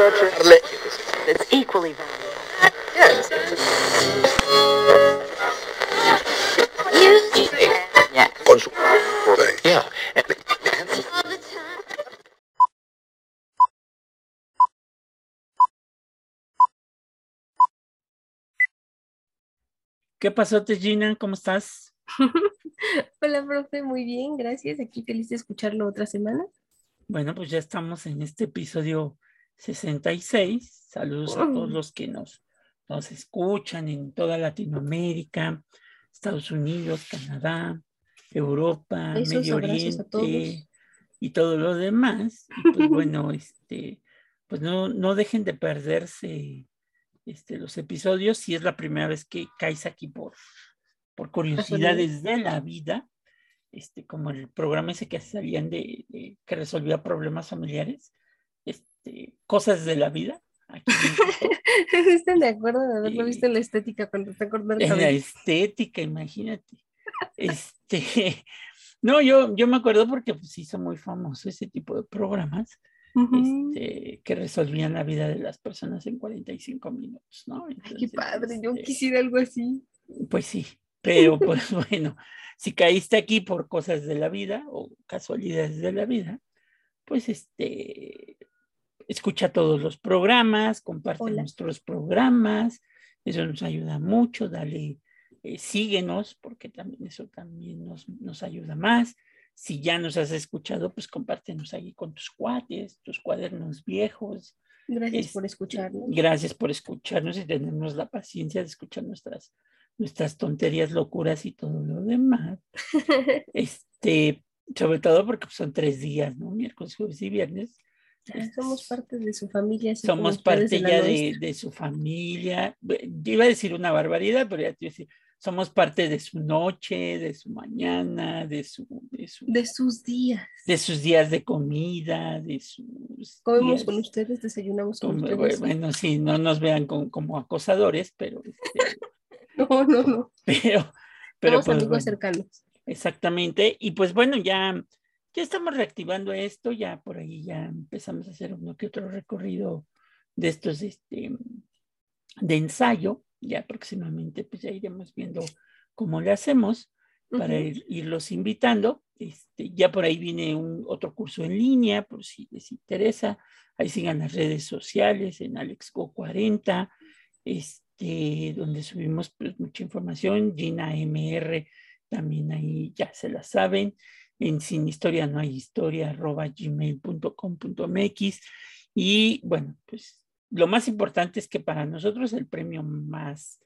It's equally valuable. Yes. Yeah. con su yeah. ¿Qué pasó, Gina? ¿Cómo estás? Hola, profe, muy bien, gracias. Aquí feliz de escucharlo otra semana. Bueno, pues ya estamos en este episodio 66. Saludos a todos Mm. los que nos, nos escuchan en toda Latinoamérica, Estados Unidos, Canadá, Europa, Medio todos. Oriente y todo lo demás. Y pues bueno, este, pues no, no dejen de perderse este, los episodios si es la primera vez que caes aquí por, por curiosidades de la vida, este, como el programa ese que salían de, de- que resolvía problemas familiares, este, cosas de la vida. Aquí. ¿Están de acuerdo de haberlo visto en la estética cuando cortando el en la estética, imagínate. Este, no, yo, yo me acuerdo porque pues hizo muy famoso ese tipo de programas este, que resolvían la vida de las personas en 45 minutos, ¿no? Ay, qué padre, yo este, quisiera algo así. Pues sí, pero pues bueno, si caíste aquí por cosas de la vida o casualidades de la vida, pues este, escucha todos los programas, comparte Hola. nuestros programas, eso nos ayuda mucho, dale, eh, síguenos, porque también eso también nos, nos ayuda más. Si ya nos has escuchado, pues compártenos ahí con tus cuates, tus cuadernos viejos. Gracias por escucharnos. Gracias por escucharnos y tenernos la paciencia de escuchar nuestras, nuestras tonterías, locuras y todo lo demás. Este, sobre todo porque pues, son tres días, ¿no? Miércoles, jueves y viernes. Ya somos parte de su familia. Somos parte ya de, su familia. Yo iba a decir una barbaridad, pero ya te iba a decir, somos parte de su noche, de su mañana, de su, de su, De sus días. de sus días de comida, de sus Comemos días- con ustedes, desayunamos con como- ustedes. bueno, sí, no nos vean con- como acosadores, pero, este, No, no, no. pero, pero Somos pues, amigos bueno, cercanos. exactamente. Y pues bueno, ya, ya estamos reactivando esto, ya por ahí ya empezamos a hacer uno que otro recorrido de estos, este, de ensayo. Ya próximamente pues ya iremos viendo cómo le hacemos para ir- irlos invitando. Este, ya por ahí viene un otro curso en línea, por si les interesa. Ahí sigan las redes sociales en AlexGo40, este, donde subimos pues, mucha información. Gina MR también ahí ya se la saben. En Sin Historia No Hay Historia, arroba gmail.com.mx. Y bueno, pues lo más importante es que para nosotros el premio más,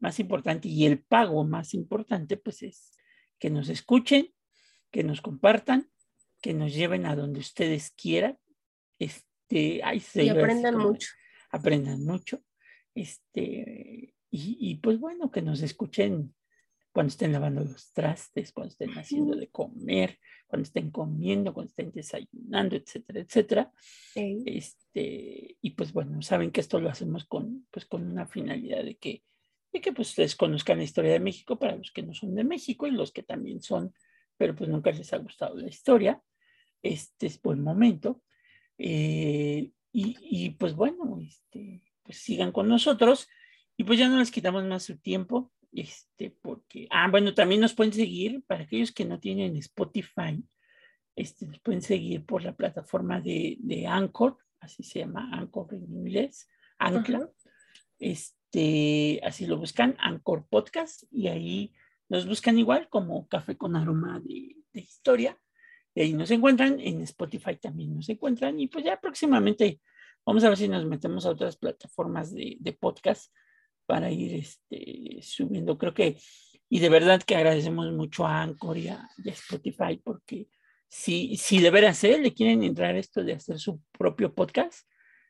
más importante y el pago más importante, pues es que nos escuchen, que nos compartan, que nos lleven a donde ustedes quieran. Este, ay, se Y aprendan como- mucho. Aprendan mucho. Este, y, y pues bueno, que nos escuchen cuando estén lavando los trastes, cuando estén haciendo de comer, cuando estén comiendo, cuando estén desayunando, etcétera, etcétera. Ey. Este, y pues bueno, saben que esto lo hacemos con, pues, con una finalidad de que, de que pues, ustedes conozcan la historia de México para los que no son de México y los que también son, pero pues nunca les ha gustado la historia. Este es buen momento. Eh, y, y, pues bueno, este, pues sigan con nosotros y pues ya no les quitamos más su tiempo. Este, porque, ah, bueno, también nos pueden seguir para aquellos que no tienen Spotify. Este, nos pueden seguir por la plataforma de, de Anchor, así se llama Anchor en inglés, Ancla. Este, así lo buscan, Anchor Podcast, y ahí nos buscan igual como Café con Aroma de, de Historia. Y ahí nos encuentran, en Spotify también nos encuentran, y pues ya próximamente vamos a ver si nos metemos a otras plataformas de, de podcast para ir este, subiendo. Creo que, y de verdad que agradecemos mucho a Anchor y a, y a Spotify porque si, si de veras ¿eh? le quieren entrar esto de hacer su propio podcast,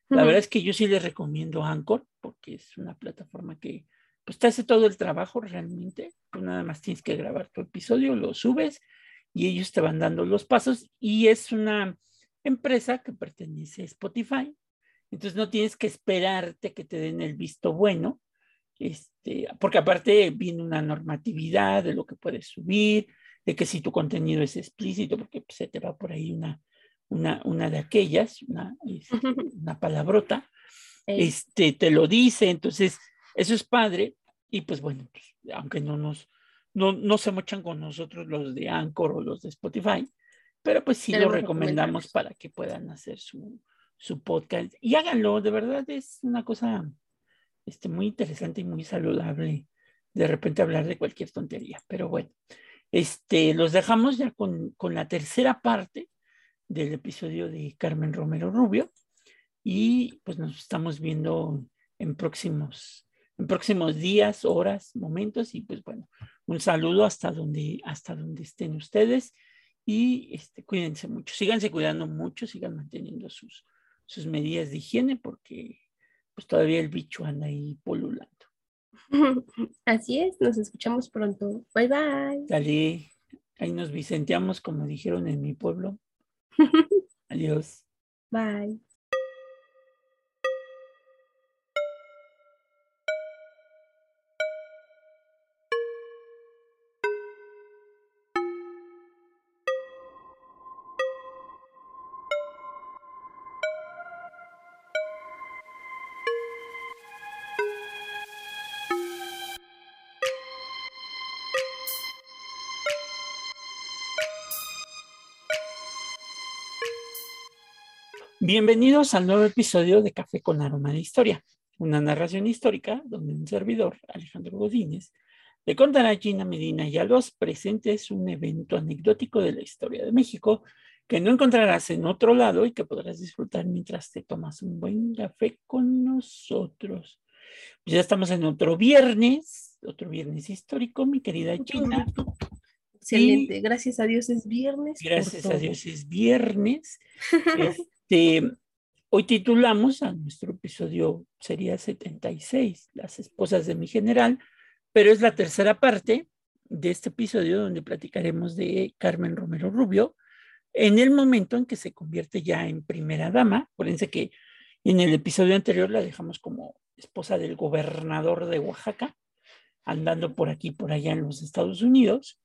la Ujú. verdad es que yo sí les recomiendo Anchor porque es una plataforma que pues te hace todo el trabajo realmente. Pues nada más tienes que grabar tu episodio, lo subes y ellos te van dando los pasos y es una empresa que pertenece a Spotify. Entonces no tienes que esperarte que te den el visto bueno, este, porque aparte viene una normatividad de lo que puedes subir, de que si tu contenido es explícito, porque pues, se te va por ahí una, una, una de aquellas, una, este, una palabrota, este, te lo dice, entonces eso es padre y pues bueno, pues, aunque no nos, no, no se mochan con nosotros los de Anchor o los de Spotify, pero pues sí lo recomendamos para que puedan hacer su, su podcast y háganlo, de verdad es una cosa este, muy interesante y muy saludable de repente hablar de cualquier tontería, pero bueno, este, los dejamos ya con, con la tercera parte del episodio de Carmen Romero Rubio y pues nos estamos viendo en próximos, en próximos días, horas, momentos y pues bueno, un saludo hasta donde, hasta donde estén ustedes y este, cuídense mucho, síganse cuidando mucho, sigan manteniendo sus, sus medidas de higiene porque pues todavía el bicho anda ahí polulando. Así es, nos escuchamos pronto. Bye bye. Dale, ahí nos vicenteamos como dijeron en mi pueblo. Adiós. Bye. Bienvenidos al nuevo episodio de Café con Aroma de Historia, una narración histórica donde un servidor, Alejandro Godínez, le contará a Gina Medina y a los presentes un evento anecdótico de la historia de México que no encontrarás en otro lado y que podrás disfrutar mientras te tomas un buen café con nosotros. Pues ya estamos en otro viernes, otro viernes histórico, mi querida Gina. Excelente, gracias a Dios es viernes. Gracias a Dios es viernes. Este, hoy titulamos a nuestro episodio, sería 76, Las esposas de mi general, pero es la tercera parte de este episodio donde platicaremos de Carmen Romero Rubio en el momento en que se convierte ya en primera dama. Acuérdense que en el episodio anterior la dejamos como esposa del gobernador de Oaxaca, andando por aquí, por allá en los Estados Unidos.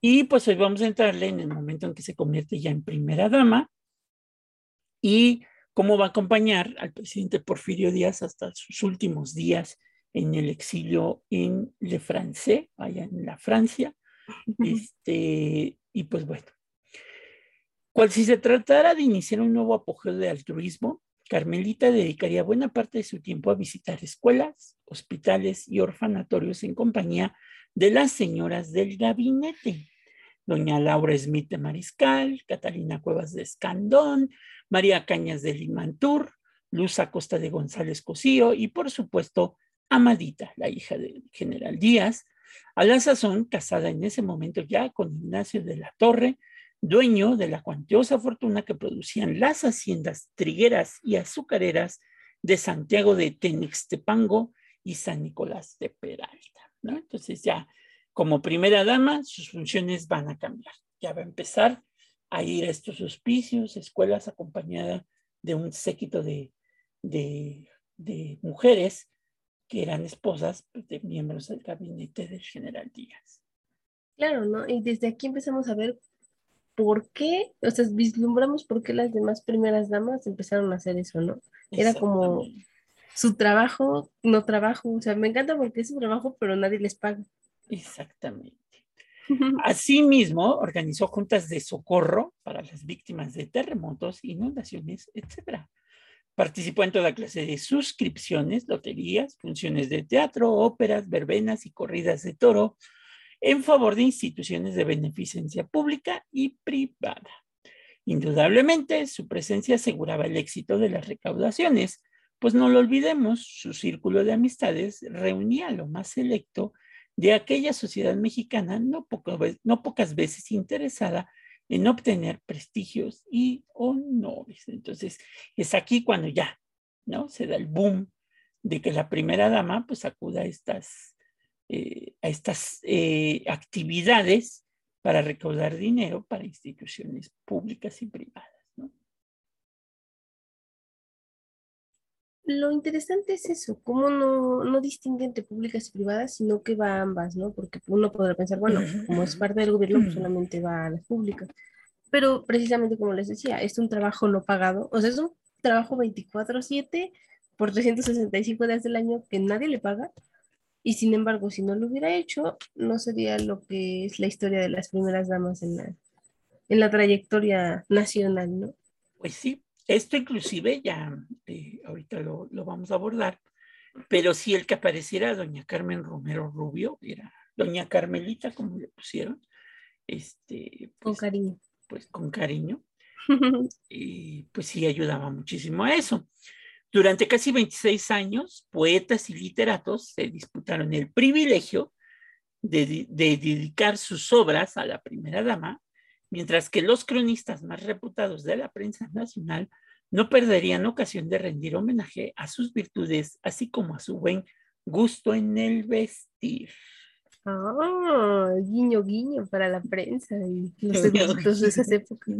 Y pues hoy vamos a entrarle en el momento en que se convierte ya en primera dama y cómo va a acompañar al presidente Porfirio Díaz hasta sus últimos días en el exilio en Le France, allá en la Francia. Este, y pues bueno, cual si se tratara de iniciar un nuevo apogeo de altruismo, Carmelita dedicaría buena parte de su tiempo a visitar escuelas, hospitales y orfanatorios en compañía de las señoras del gabinete. Doña Laura Smith de Mariscal, Catalina Cuevas de Escandón, María Cañas de Limantur, Luz Acosta de González Cosío y por supuesto Amadita, la hija del general Díaz, a la sazón casada en ese momento ya con Ignacio de la Torre, dueño de la cuantiosa fortuna que producían las haciendas trigueras y azucareras de Santiago de Tenixtepango y San Nicolás de Peralta. Entonces ya como primera dama sus funciones van a cambiar. Ya va a empezar a ir a estos hospicios, escuelas acompañada de un séquito de, de, mujeres que eran esposas pues, de miembros del gabinete del general Díaz. Claro, ¿no? Y desde aquí empezamos a ver por qué, o sea, vislumbramos por qué las demás primeras damas empezaron a hacer eso, ¿no? Era como su trabajo, no trabajo, o sea, me encanta porque es su trabajo, pero nadie les paga. Exactamente. Asimismo, organizó juntas de socorro para las víctimas de terremotos, inundaciones, etc. Participó en toda clase de suscripciones, loterías, funciones de teatro, óperas, verbenas y corridas de toro en favor de instituciones de beneficencia pública y privada. Indudablemente, su presencia aseguraba el éxito de las recaudaciones, pues no lo olvidemos, su círculo de amistades reunía a lo más selecto de aquella sociedad mexicana no, no pocas veces interesada en obtener prestigios y honores. Entonces, es aquí cuando ya, ¿no? Se da el boom de que la primera dama pues acuda a estas, eh, a estas eh, actividades para recaudar dinero para instituciones públicas y privadas. Lo interesante es eso, cómo no, no distingue entre públicas y privadas, sino que va a ambas, ¿no? Porque uno podrá pensar, bueno, como es parte del gobierno, pues solamente va a las públicas. Pero precisamente como les decía, es un trabajo no pagado, o sea, es un trabajo 24/7 por 365 días del año que nadie le paga. Y sin embargo, si no lo hubiera hecho, no sería lo que es la historia de las primeras damas en la, en la trayectoria nacional, ¿no? Pues sí, esto inclusive ya eh, ahorita lo, lo, vamos a abordar, pero si el que apareciera doña Carmen Romero Rubio, era doña Carmelita, como le pusieron, este, con cariño. Pues con cariño, y pues sí ayudaba muchísimo a eso. Durante casi 26 años, poetas y literatos se disputaron el privilegio de, de, dedicar sus obras a la primera dama, mientras que los cronistas más reputados de la prensa nacional no perderían ocasión de rendir homenaje a sus virtudes, así como a su buen gusto en el vestir. Ah, guiño, guiño para la prensa y los eruditos de esas épocas.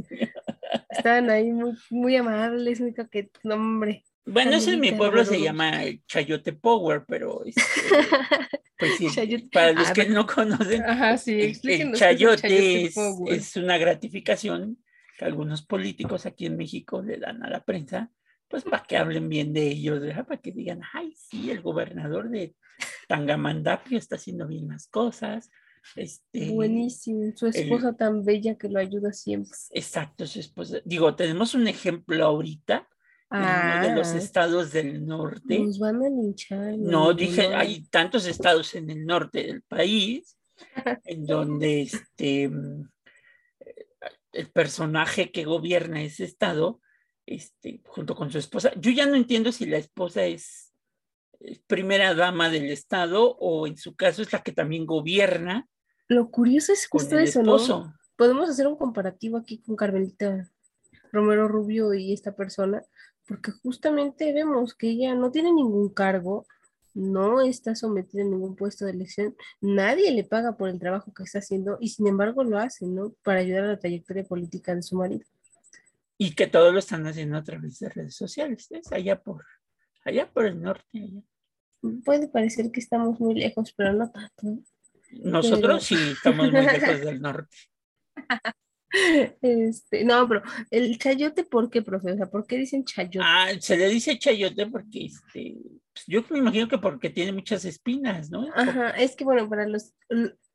Estaban ahí muy, muy amables, muy coquetos, hombre. Bueno, eso en mi pueblo se llama Chayote Power, pero este, pues sí, para los que no conocen, el, chayote, es, es, una gratificación que algunos políticos aquí en México le dan a la prensa, pues para que hablen bien de ellos, para que digan, ay, sí, el gobernador de Tangamandapio está haciendo bien las cosas. Este, Buenísimo, su esposa tan bella que lo ayuda siempre. Exacto, su esposa. Digo, tenemos un ejemplo ahorita de los ah. estados del norte. Nos van a linchar. No, dije, hay tantos estados en el norte del país en donde este el personaje que gobierna ese estado, este, junto con su esposa, yo ya no entiendo si la esposa es primera dama del estado o en su caso es la que también gobierna. Lo curioso es justo eso, ¿no? Podemos hacer un comparativo aquí con Carmelita Romero Rubio y esta persona, porque justamente vemos que ella no tiene ningún cargo, no está sometida a ningún puesto de elección, nadie le paga por el trabajo que está haciendo y sin embargo lo hace, ¿no? Para ayudar a la trayectoria política de su marido. Y que todo lo están haciendo a través de redes sociales, ¿ves? Allá por, allá por el norte. Puede parecer que estamos muy lejos, pero no tanto. Nosotros sí estamos muy lejos del norte. Este, no, pero el chayote, ¿por qué, profe? O sea, ¿por qué dicen chayote? Ah, se le dice chayote porque este, pues, yo me imagino que porque tiene muchas espinas, ¿no? Ajá, es que bueno, para los,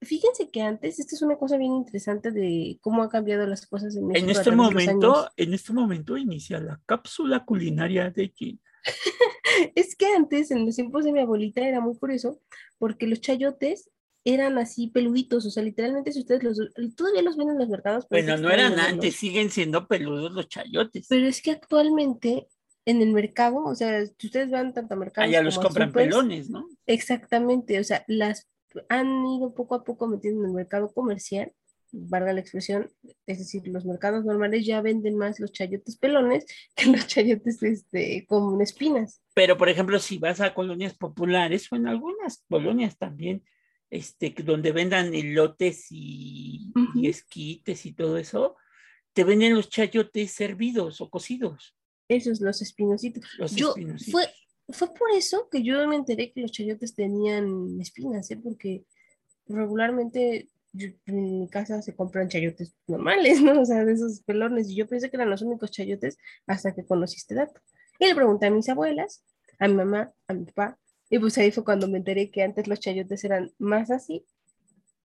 fíjense que antes, esta es una cosa bien interesante de cómo han cambiado las cosas en México. En este momento, en este momento inicia la cápsula culinaria de China. es que antes, en los tiempos de mi abuelita, era muy curioso, porque los chayotes eran así peluditos, o sea, literalmente si ustedes los, todavía los ven en los mercados. Bueno, no eran antes, siguen siendo peludos los chayotes. Pero es que actualmente en el mercado, o sea, si ustedes van tanto a mercados. Allá los compran pelones, ¿no? Exactamente, o sea, las han ido poco a poco metiendo en el mercado comercial, valga la expresión, es decir, los mercados normales ya venden más los chayotes pelones que los chayotes este, con espinas. Pero, por ejemplo, si vas a colonias populares o en algunas colonias también, este, donde vendan elotes y, esquites y todo eso, te venden los chayotes servidos o cocidos. Esos, los espinositos. yo, Fue, fue por eso que yo me enteré que los chayotes tenían espinas, ¿eh? porque regularmente en mi casa se compran chayotes normales, ¿no? O sea, de esos pelones. Y yo pensé que eran los únicos chayotes hasta que conocí este dato. Y le pregunté a mis abuelas, a mi mamá, a mi papá, y pues ahí fue cuando me enteré que antes los chayotes eran más así.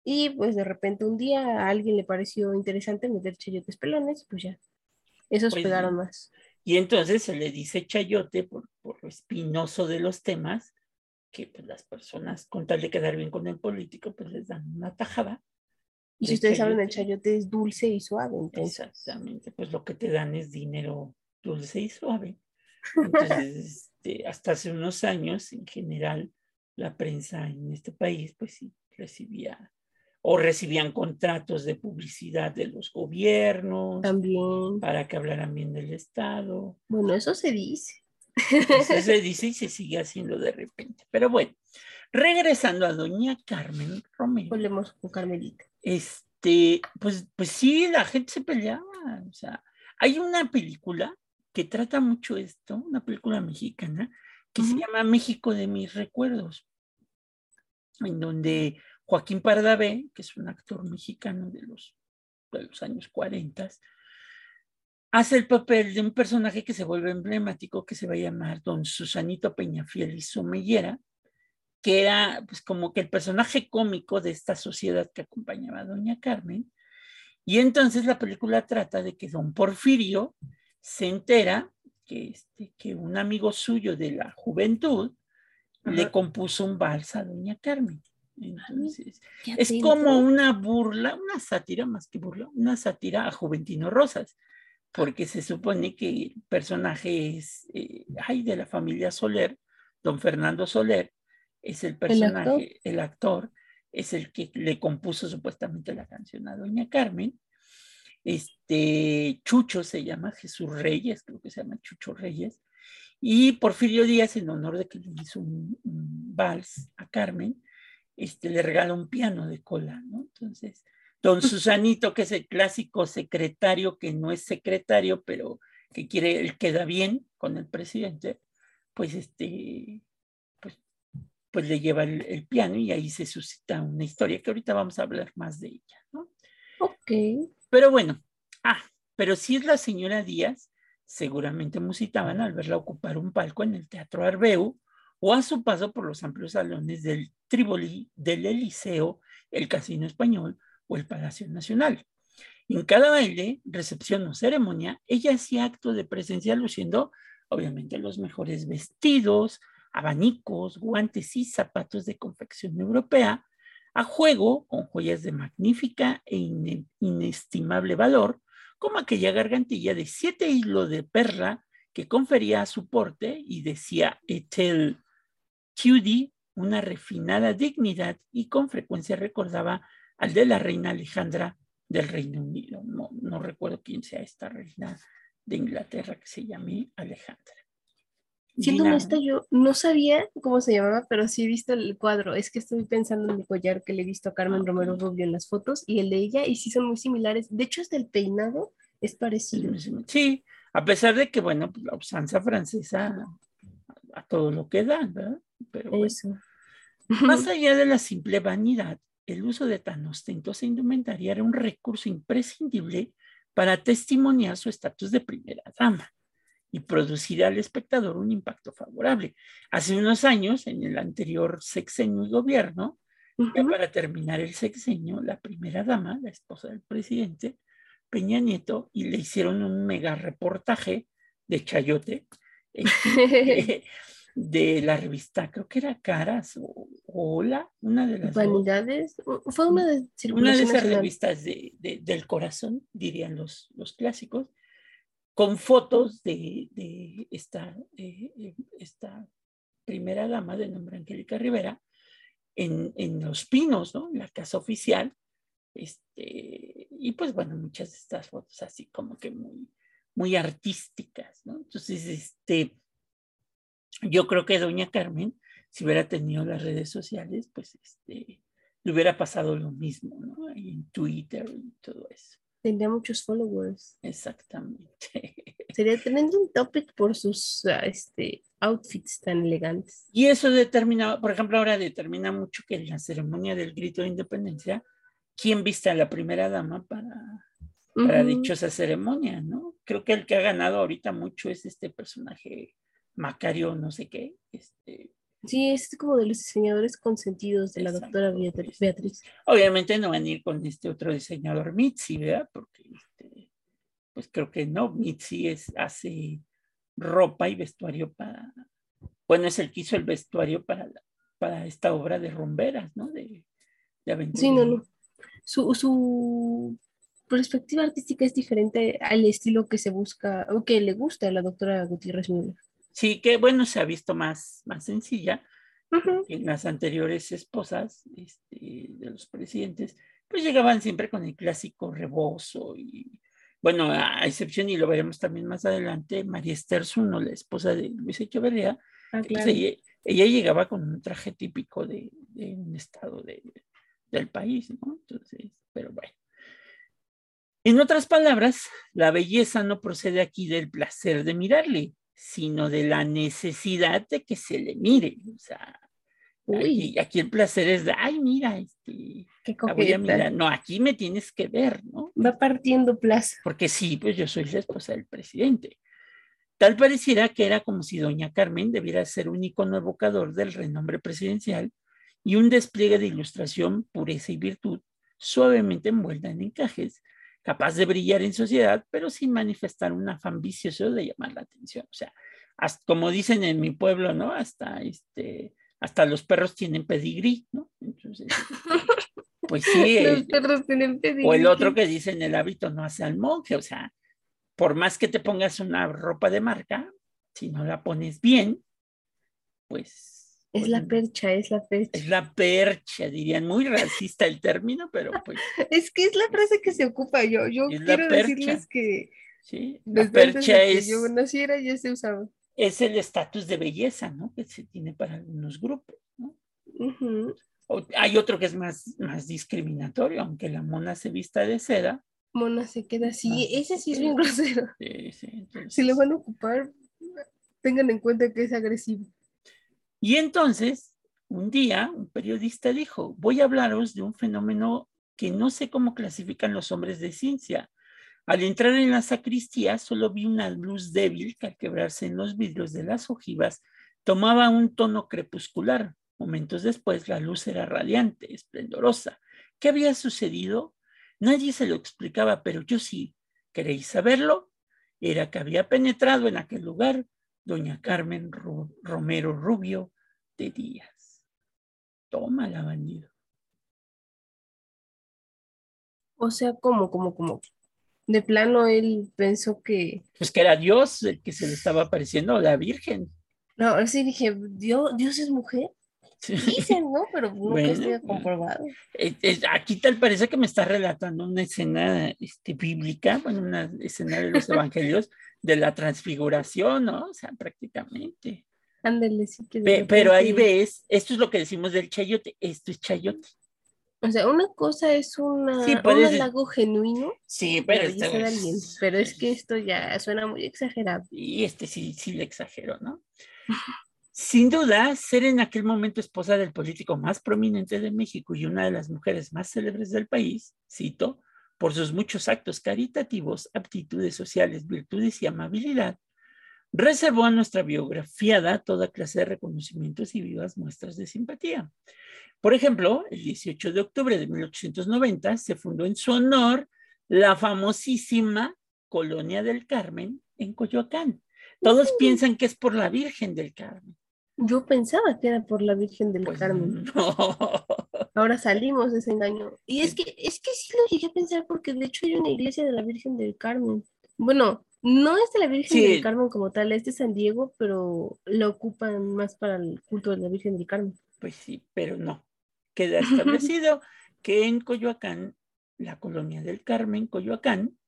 Y pues de repente un día a alguien le pareció interesante meter chayotes pelones, pues ya, esos pues pegaron más. Y entonces se le dice chayote por, por lo espinoso de los temas, que pues las personas, con tal de quedar bien con el político, pues les dan una tajada. Y si ustedes saben, el chayote es dulce y suave. Exactamente, pues lo que te dan es dinero dulce y suave. Entonces, este, hasta hace unos años, en general, la prensa en este país, pues sí, recibía o recibían contratos de publicidad de los gobiernos. También. Para que hablaran bien del Estado. Bueno, eso se dice. Eso se dice y se sigue haciendo de repente. Pero bueno, regresando a doña Carmen Romero. Volvemos con Carmelita. Este, pues, pues sí, la gente se peleaba. O sea, hay una película que trata mucho esto, una película mexicana que se llama México de mis recuerdos, en donde Joaquín Pardavé, que es un actor mexicano de los, de los años 40, hace el papel de un personaje que se vuelve emblemático, que se va a llamar Don Susanito Peñafiel y Somellera, que era pues como que el personaje cómico de esta sociedad que acompañaba a Doña Carmen. Y entonces la película trata de que Don Porfirio se entera que, este, que un amigo suyo de la juventud le compuso un vals a Doña Carmen. Entonces, es como una burla, una sátira más que burla, una sátira a Juventino Rosas, porque se supone que el personaje es, eh, ay, de la familia Soler, don Fernando Soler, es el personaje, ¿El actor? es el que le compuso supuestamente la canción a Doña Carmen. Este Chucho se llama Jesús Reyes, creo que se llama Chucho Reyes. Y Porfirio Díaz, en honor de que le hizo un, vals a Carmen, este, le regala un piano de cola, ¿no? Entonces, don Susanito, que es el clásico secretario, que no es secretario, pero que quiere, él queda bien con el presidente, pues este, pues le lleva el, piano y ahí se suscita una historia que ahorita vamos a hablar más de ella, ¿no? Ok. Pero bueno, ah, pero si es la señora Díaz, seguramente musitaban al verla ocupar un palco en el Teatro Arbeu o a su paso por los amplios salones del Triboli, del Eliseo, el Casino Español o el Palacio Nacional. En cada baile, recepción o ceremonia, ella hacía acto de presencia luciendo, obviamente, los mejores vestidos, abanicos, guantes y zapatos de confección europea, a juego con joyas de magnífica e inestimable valor, como aquella gargantilla de siete hilos de perla que confería a su porte y decía Etel Cutie una refinada dignidad y con frecuencia recordaba al de la reina Alejandra del Reino Unido. No, no recuerdo quién sea esta reina de Inglaterra que se llame Alejandra. Siendo honesta, yo no sabía cómo se llamaba, pero sí he visto el cuadro. Es que estoy pensando en el collar que le he visto a Carmen Romero Rubio en las fotos y el de ella, y sí son muy similares. De hecho, hasta el peinado es parecido. Sí, a pesar de que, bueno, pues, la usanza francesa a, todo lo que da, ¿verdad? Pero Eso. más allá de la simple vanidad, el uso de tan ostentosa indumentaria era un recurso imprescindible para testimoniar su estatus de primera dama y producir al espectador un impacto favorable. Hace unos años, en el anterior sexenio y gobierno, ya para terminar el sexenio, la primera dama, la esposa del presidente, Peña Nieto, y le hicieron un mega reportaje de Chayote, este, de la revista, creo que era Caras o Hola, una de las... Vanidades, fue una de Una de esas revistas de, del corazón, dirían los, los clásicos, con fotos de, esta, esta, primera dama de nombre Angélica Rivera en, Los Pinos, ¿no? En la casa oficial. Este, y pues bueno, muchas de estas fotos así como que muy, muy artísticas, ¿no? Entonces, este, yo creo que doña Carmen, si hubiera tenido las redes sociales, pues este, le hubiera pasado lo mismo, ¿no? en Twitter y todo eso. Tendría muchos followers. Exactamente. Sería un topic por sus ah, este, outfits tan elegantes. Y eso determina, por ejemplo, ahora determina mucho que en la ceremonia del grito de independencia, quién viste a la primera dama para, para dichosa ceremonia, ¿no? Creo que el que ha ganado ahorita mucho es este personaje Macario, no sé qué, este, Sí, es como de los diseñadores consentidos de la doctora Beatriz. Obviamente no van a ir con este otro diseñador Mitzi, ¿verdad? Porque este, pues creo que no, Mitzi es, hace ropa y vestuario para, bueno, es el que hizo el vestuario para, para esta obra de romberas, ¿no? De, de aventura. Sí, no, no. Su, su perspectiva artística es diferente al estilo que se busca o que le gusta a la doctora Gutiérrez Müller. Sí, que bueno, se ha visto más, más sencilla. En las anteriores esposas este, de los presidentes, pues llegaban siempre con el clásico rebozo y, bueno, a excepción, y lo veremos también más adelante, María Esther Zuno, la esposa de Luis Echeverría, ah, pues, ella, llegaba con un traje típico de, un estado del país, ¿no? Entonces, pero bueno. En otras palabras, la belleza no procede aquí del placer de mirarle, sino de la necesidad de que se le mire. O sea, Aquí, aquí, el placer es de, ay, mira, este, Qué voy a mirar. No, aquí me tienes que ver, ¿no? Va partiendo plaza. Porque sí, pues yo soy la esposa del presidente. Tal pareciera que era como si doña Carmen debiera ser un icono evocador del renombre presidencial y un despliegue de ilustración, pureza y virtud, suavemente envuelta en encajes, capaz de brillar en sociedad, pero sin manifestar un afán vicioso de llamar la atención. O sea, como dicen en mi pueblo, ¿no? Hasta este, hasta los perros tienen pedigrí, ¿no? Entonces, pues sí. los eh, perros tienen pedigrí. O el otro que dice en el hábito no hace al monje, o sea, por más que te pongas una ropa de marca, si no la pones bien, pues es la percha, es la percha. Es la percha, dirían, muy racista el término, pero pues. es que es la frase que se ocupa yo. Yo quiero decirles que. Sí, la percha es. Que yo naciera ya se usaba. Es el estatus de belleza, ¿no? Que se tiene para algunos grupos, ¿no? hay otro que es más, más discriminatorio, aunque la mona se vista de seda. Mona se queda así, ese sí es bien grosero. Sí, sí, Si lo van a ocupar, tengan en cuenta que es agresivo. Y entonces, un día, un periodista dijo, voy a hablaros de un fenómeno que no sé cómo clasifican los hombres de ciencia. Al entrar en la sacristía, solo vi una luz débil que al quebrarse en los vidrios de las ojivas tomaba un tono crepuscular. Momentos después, la luz era radiante, esplendorosa. ¿Qué había sucedido? Nadie se lo explicaba, pero yo sí. ¿Queréis saberlo? Era que había penetrado en aquel lugar doña Carmen Romero Rubio de Díaz. Toma la bandido. O sea, ¿cómo, cómo, cómo? De plano él pensó que... Pues que era Dios el que se le estaba apareciendo, la Virgen. No, sí dije, ¿Dios, ¿Dios es mujer? Dicen, ¿no? Pero nunca bueno, comprobado. aquí tal parece que me está relatando una escena este, bíblica, bueno, una escena de los evangelios de la transfiguración, ¿no? O sea, prácticamente. Ándale, sí que. pero ahí ves, esto es lo que decimos del chayote, esto es chayote. O sea, una cosa es una, un halago genuino. Sí, pero, pero es que esto ya suena muy exagerado. Y este sí, sí le exagero, ¿no? Sin duda, ser en aquel momento esposa del político más prominente de México y una de las mujeres más célebres del país, cito, por sus muchos actos caritativos, aptitudes sociales, virtudes y amabilidad, reservó a nuestra biografiada toda clase de reconocimientos y vivas muestras de simpatía. Por ejemplo, el 18 de octubre de 1890 se fundó en su honor la famosísima Colonia del Carmen en Coyoacán. Todos piensan que es por la Virgen del Carmen. Yo pensaba que era por la Virgen del pues Carmen. Ahora salimos de ese engaño. Y es que, es que sí lo llegué a pensar porque de hecho hay una iglesia de la Virgen del Carmen. Bueno, no es de la Virgen del Carmen como tal, es de San Diego, pero lo ocupan más para el culto de la Virgen del Carmen. Pues sí, pero no. Queda establecido que en Coyoacán, la colonia del Carmen, Coyoacán,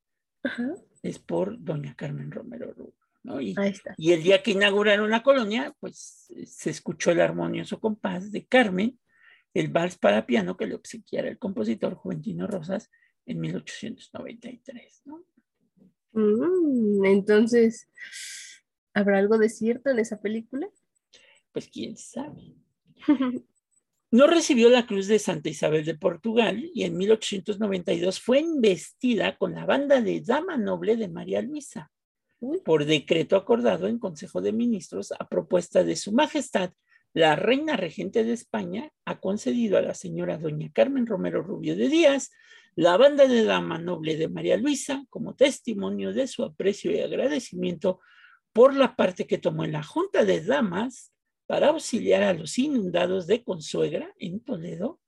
es por doña Carmen Romero Rubio. Y, el día que inauguraron la colonia, pues se escuchó el armonioso compás de Carmen, el vals para piano que le obsequiara el compositor Juventino Rosas en 1893, ¿no? Mm, entonces, ¿habrá algo de cierto en esa película? Pues quién sabe. No recibió la Cruz de Santa Isabel de Portugal y en 1892 fue investida con la banda de Dama Noble de María Luisa por decreto acordado en Consejo de Ministros a propuesta de Su Majestad, la Reina Regente de España ha concedido a la señora doña Carmen Romero Rubio de Díaz la banda de dama noble de María Luisa como testimonio de su aprecio y agradecimiento por la parte que tomó en la Junta de Damas para auxiliar a los inundados de Consuegra en Toledo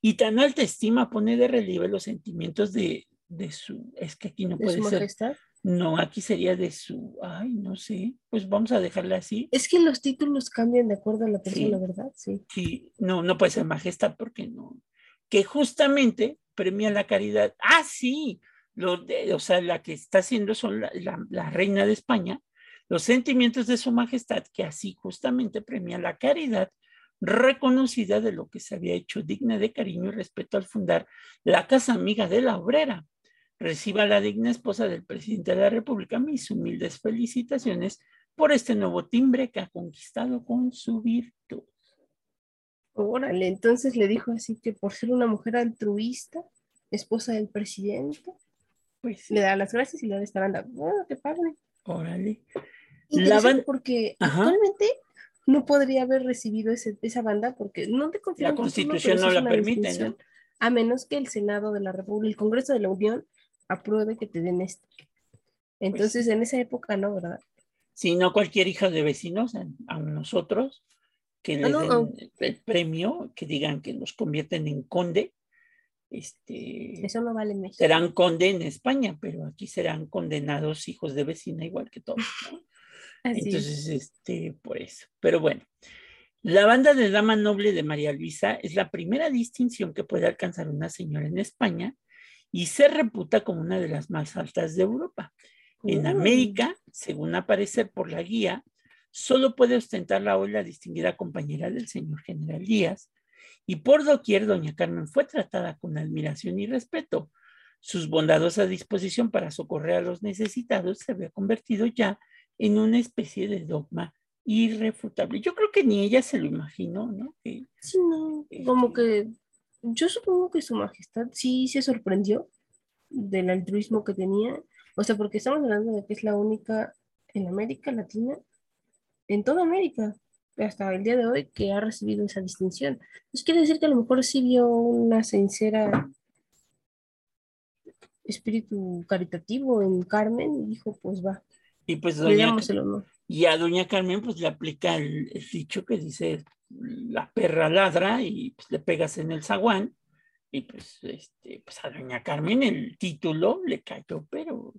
y tan alta estima pone de relieve los sentimientos de, su, es que aquí no puede ser, no, aquí sería de su, ay, no sé, pues vamos a dejarla así. Es que los títulos cambian de acuerdo a la persona, ¿verdad? Sí. Sí, no, no puede ser majestad porque no. Que justamente premia la caridad. Ah, sí, lo de, o sea, la que está haciendo son la, la reina de España, los sentimientos de su majestad, que así justamente premia la caridad reconocida de lo que se había hecho digna de cariño y respeto al fundar la Casa Amiga de la Obrera Reciba la digna esposa del presidente de la República mis humildes felicitaciones por este nuevo timbre que ha conquistado con su virtud. Órale, entonces le dijo así que por ser una mujer altruista, esposa del presidente, pues le da las gracias y le da esta banda. Bueno, qué padre. Órale. La banda, porque actualmente no podría haber recibido esa banda porque no te confío. La constitución no la permite, ¿no? A menos que el Senado de la República, el Congreso de la Unión, apruebe que te den esto. Pues entonces, en esa época no, ¿verdad? Si no, cualquier hija de vecinos, a nosotros, que les den el premio, que digan que nos convierten en conde. Este, Eso no vale México. Serán conde en España, pero aquí serán condenados hijos de vecina igual que todos. Entonces, este, por eso. Pero bueno, la banda de Dama Noble de María Luisa es la primera distinción que puede alcanzar una señora en España y se reputa como una de las más altas de Europa. En América, según aparece por la guía, solo puede ostentarla hoy la distinguida compañera del señor general Díaz, y por doquier doña Carmen fue tratada con admiración y respeto. Sus bondadosa disposición para socorrer a los necesitados se había convertido ya en una especie de dogma irrefutable. Yo creo que ni ella se lo imaginó, ¿no? sí, no, como que yo supongo que su majestad sí se sorprendió del altruismo que tenía o sea, porque estamos hablando de que es la única en América Latina, en toda América, hasta el día de hoy, que ha recibido esa distinción. Entonces quiere decir que a lo mejor sí vio una sincera espíritu caritativo en Carmen y dijo, pues va. Y pues doña, y a doña Carmen pues le aplica el, dicho que dice la perra ladra y pues, le pegas en el zaguán y pues, este, pues a doña Carmen el título le cayó, pero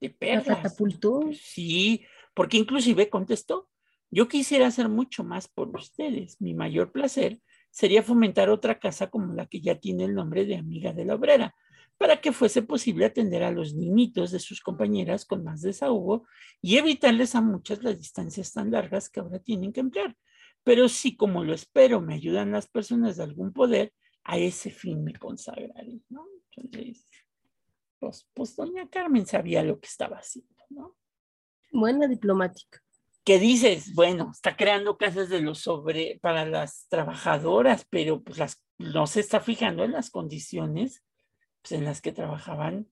de perlas. catapultó? Pues sí, porque inclusive contestó, yo quisiera hacer mucho más por ustedes. Mi mayor placer sería fomentar otra casa como la que ya tiene el nombre de amiga de la obrera, para que fuese posible atender a los niñitos de sus compañeras con más desahogo y evitarles a muchas las distancias tan largas que ahora tienen que emplear. Pero si, como lo espero, me ayudan las personas de algún poder, a ese fin me consagraré, ¿no? Entonces, pues, pues, doña Carmen sabía lo que estaba haciendo, ¿no? Buena diplomática. ¿Qué dices? Bueno, está creando casas de los sobre para las trabajadoras, pero pues las, no se está fijando en las condiciones pues, en las que trabajaban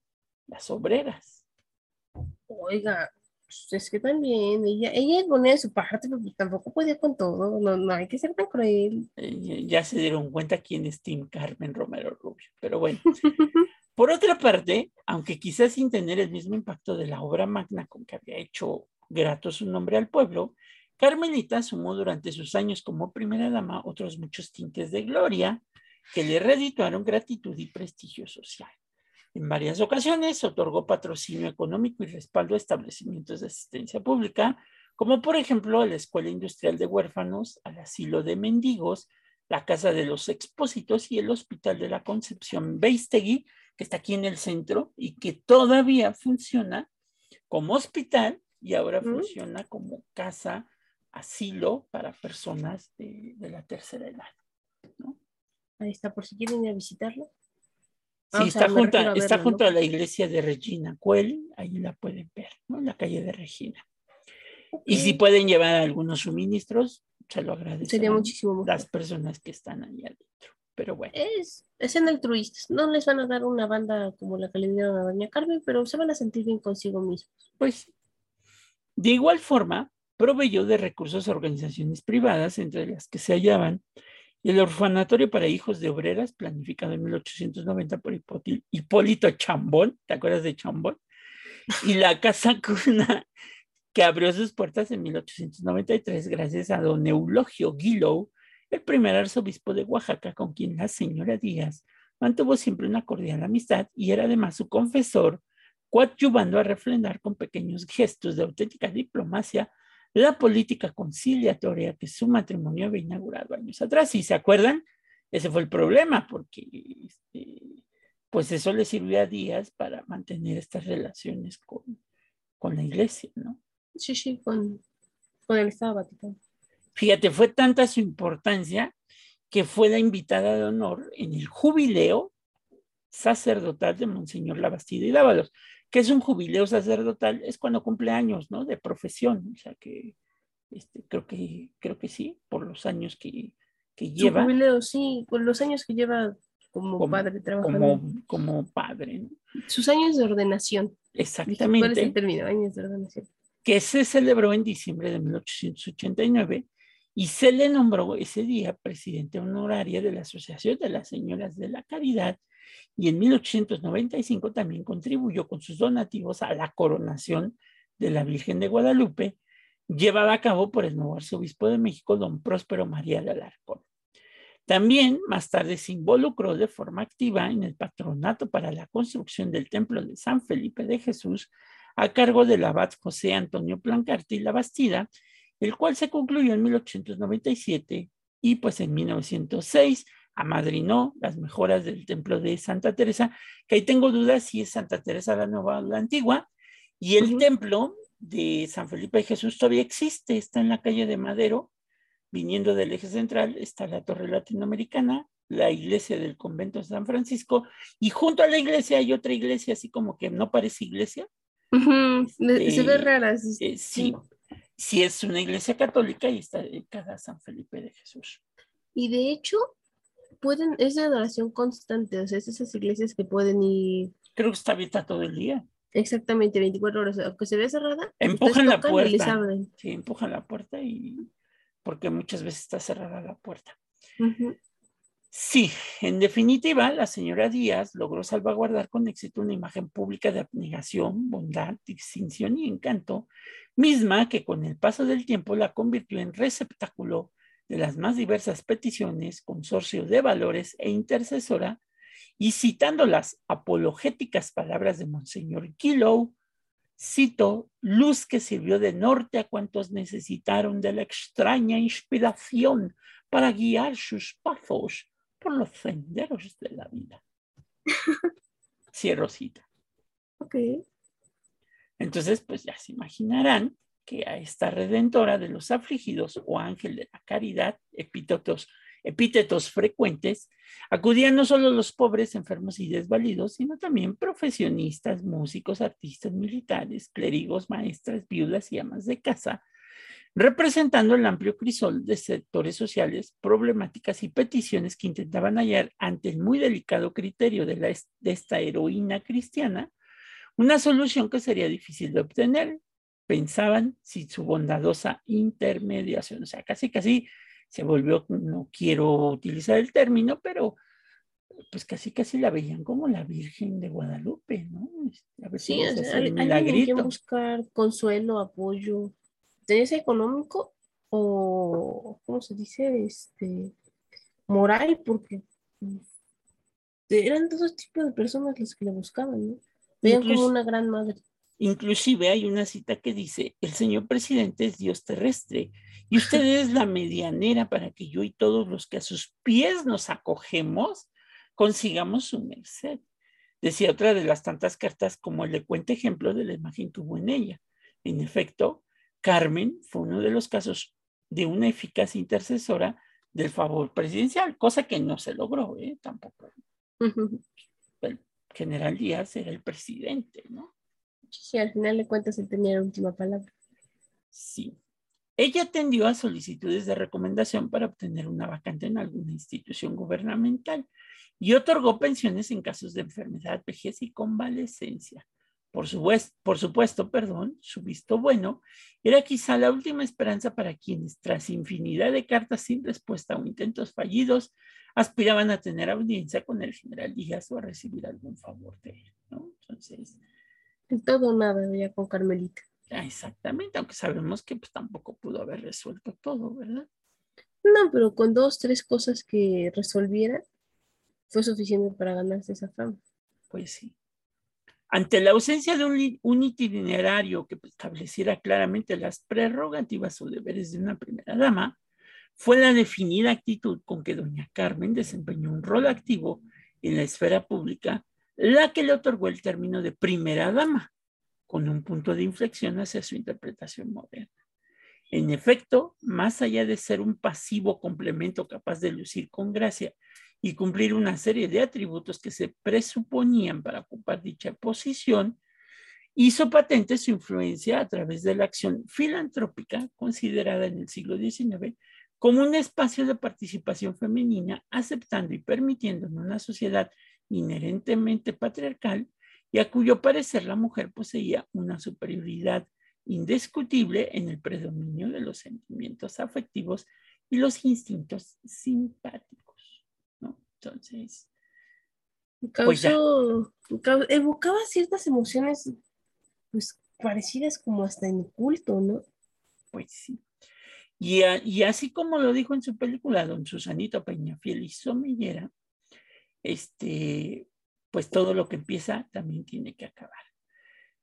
las obreras. Oiga, es que también ella, ella ponía su parte, pero pues, tampoco podía con todo, no, no hay que ser tan cruel. Eh, ya se dieron cuenta quién es Tim Carmen Romero Rubio, pero bueno. Por otra parte, aunque quizás sin tener el mismo impacto de la obra magna con que había hecho grato su nombre al pueblo, Carmelita sumó durante sus años como primera dama otros muchos tintes de gloria que le redituaron gratitud y prestigio social. En varias ocasiones otorgó patrocinio económico y respaldo a establecimientos de asistencia pública, como por ejemplo a la Escuela Industrial de Huérfanos, al Asilo de Mendigos, la Casa de los Expósitos y el Hospital de la Concepción Beistegui, que está aquí en el centro y que todavía funciona como hospital y ahora funciona como casa, asilo para personas de, la tercera edad. Ahí está, por si quieren ir a visitarlo. Sí, está, junto, a, está junto a la iglesia de Regina Cuel, ahí la pueden ver, ¿no? En la calle de Regina. Y si pueden llevar algunos suministros, se lo agradezco. Sería muchísimo Las personas que están ahí adentro. Pero bueno. Es, es en altruistas. No les van a dar una banda como la que le dieron a Doña Carmen, pero se van a sentir bien consigo mismos. Pues, de igual forma, proveyó de recursos a organizaciones privadas, entre las que se hallaban el orfanatorio para hijos de obreras, planificado en 1890 por Hipólito Chambón, ¿te acuerdas de Chambón? Y la casa cuna que abrió sus puertas en 1893 gracias a don Eulogio Guillow, el primer arzobispo de Oaxaca con quien la señora Díaz mantuvo siempre una cordial amistad y era además su confesor, coadyuvando a refrendar con pequeños gestos de auténtica diplomacia la política conciliatoria que su matrimonio había inaugurado años atrás. ¿Y se acuerdan? Ese fue el problema, porque este, pues eso le sirvió a Díaz para mantener estas relaciones con, con la iglesia, ¿no? Sí, sí, con, con el Estado Vaticano. Fíjate, fue tanta su importancia que fue la invitada de honor en el jubileo sacerdotal de Monseñor Labastida y Dávalos. Que es un jubileo sacerdotal? Es cuando cumple años, ¿no? De profesión, o sea que este, creo que creo que sí, por los años que, que lleva. Su sí, con los años que lleva como, padre trabajando. Como, como padre. Sus años de ordenación. Exactamente. ¿Cuál es el término? Años de ordenación. Que se celebró en diciembre de 1889 y se le nombró ese día presidente honoraria de la Asociación de las Señoras de la Caridad y en 1895 también contribuyó con sus donativos a la coronación de la Virgen de Guadalupe, llevada a cabo por el nuevo arzobispo de México, don Próspero María de Alarcón. También más tarde se involucró de forma activa en el patronato para la construcción del templo de San Felipe de Jesús a cargo del abad José Antonio Plancarte y la Bastida, el cual se concluyó en 1897 y pues en 1906 amadrinó las mejoras del templo de Santa Teresa, que ahí tengo dudas si es Santa Teresa la nueva o la antigua, y el templo de San Felipe de Jesús todavía existe, está en la calle de Madero, viniendo del eje central, está la torre latinoamericana, la iglesia del convento de San Francisco, y junto a la iglesia hay otra iglesia, así como que no parece iglesia. se ve este, rara. Eh, sí, sí es una iglesia católica y está dedicada a San Felipe de Jesús. Y de hecho, pueden, es de adoración constante, o sea, es esas iglesias que pueden ir. Creo que está abierta todo el día. Exactamente, 24 horas, aunque se ve cerrada. Empujan la puerta. Sí, empujan la puerta y porque muchas veces está cerrada la puerta. Sí, en definitiva, la señora Díaz logró salvaguardar con éxito una imagen pública de abnegación, bondad, distinción y encanto, misma que con el paso del tiempo la convirtió en receptáculo de las más diversas peticiones, consorcio de valores e intercesora, y citando las apologéticas palabras de Monseñor Kilo, cito, luz que sirvió de norte a cuantos necesitaron de la extraña inspiración para guiar sus pasos por los senderos de la vida. Cierro cita. Ok. Entonces, pues ya se imaginarán que a esta redentora de los afligidos o ángel de la caridad, epítetos, epítetos frecuentes, acudían no solo los pobres, enfermos y desvalidos, sino también profesionistas, músicos, artistas, militares, clérigos, maestras, viudas y amas de casa, representando el amplio crisol de sectores sociales, problemáticas y peticiones que intentaban hallar ante el muy delicado criterio de, de esta heroína cristiana una solución que sería difícil de obtener, pensaban si su bondadosa intermediación, o sea, casi casi se volvió, no quiero utilizar el término, pero pues casi casi la veían como la Virgen de Guadalupe, ¿no? Este, a ver sí, si hay, que buscar consuelo, apoyo, ese económico o, ¿cómo se dice? Este, moral, porque eran todos tipos de personas las que la buscaban, ¿no? Veían como una gran madre. Inclusive hay una cita que dice, el señor presidente es Dios terrestre y usted es la medianera para que yo y todos los que a sus pies nos acogemos consigamos su merced. Decía otra de las tantas cartas como el elocuente ejemplo de la imagen que hubo en ella. En efecto, Carmen fue uno de los casos de una eficaz intercesora del favor presidencial, cosa que no se logró, ¿eh? tampoco. El general Díaz era el presidente, ¿no? Sí, al final de cuentas él tenía la última palabra. Sí. Ella atendió a solicitudes de recomendación para obtener una vacante en alguna institución gubernamental y otorgó pensiones en casos de enfermedad, vejez y convalecencia. Por, por supuesto, perdón, su visto bueno era quizá la última esperanza para quienes, tras infinidad de cartas sin respuesta o intentos fallidos, aspiraban a tener audiencia con el general Díaz o a recibir algún favor de él. ¿no? Entonces, todo nada ya con Carmelita. Exactamente, aunque sabemos que pues, tampoco pudo haber resuelto todo, ¿verdad? No, pero con dos, tres cosas que resolviera, fue suficiente para ganarse esa fama. Pues sí. Ante la ausencia de un, un, itinerario que estableciera claramente las prerrogativas o deberes de una primera dama, fue la definida actitud con que doña Carmen desempeñó un rol activo en la esfera pública la que le otorgó el término de primera dama, con un punto de inflexión hacia su interpretación moderna. En efecto, más allá de ser un pasivo complemento capaz de lucir con gracia y cumplir una serie de atributos que se presuponían para ocupar dicha posición, hizo patente su influencia a través de la acción filantrópica considerada en el siglo XIX como un espacio de participación femenina, aceptando y permitiendo en una sociedad inherentemente patriarcal y a cuyo parecer la mujer poseía una superioridad indiscutible en el predominio de los sentimientos afectivos y los instintos simpáticos. ¿no? Entonces, pues evocaba ciertas emociones pues parecidas como hasta en culto, ¿no? Pues sí. Y, y, así como lo dijo en su película don Susanito Peñafiel y Somillera, este, pues todo lo que empieza también tiene que acabar.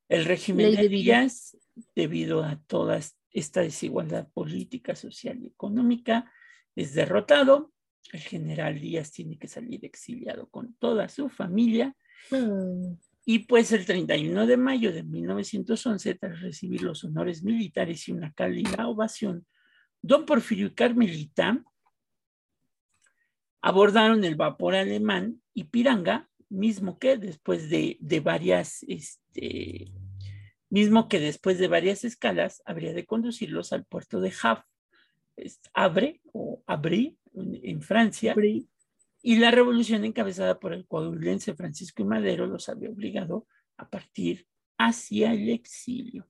El régimen de Díaz, debido a toda esta desigualdad política, social y económica, es derrotado. El general Díaz tiene que salir exiliado con toda su familia. Mm. Y pues el 31 de mayo de 1911, tras recibir los honores militares y una cálida ovación, don Porfirio Carmelita abordaron el vapor alemán y Piranga, mismo que después de, varias, este, mismo que después de varias escalas habría de conducirlos al puerto de Havre, Abre o Abri en Francia. Y la revolución encabezada por el coahuilense Francisco y Madero los había obligado a partir hacia el exilio.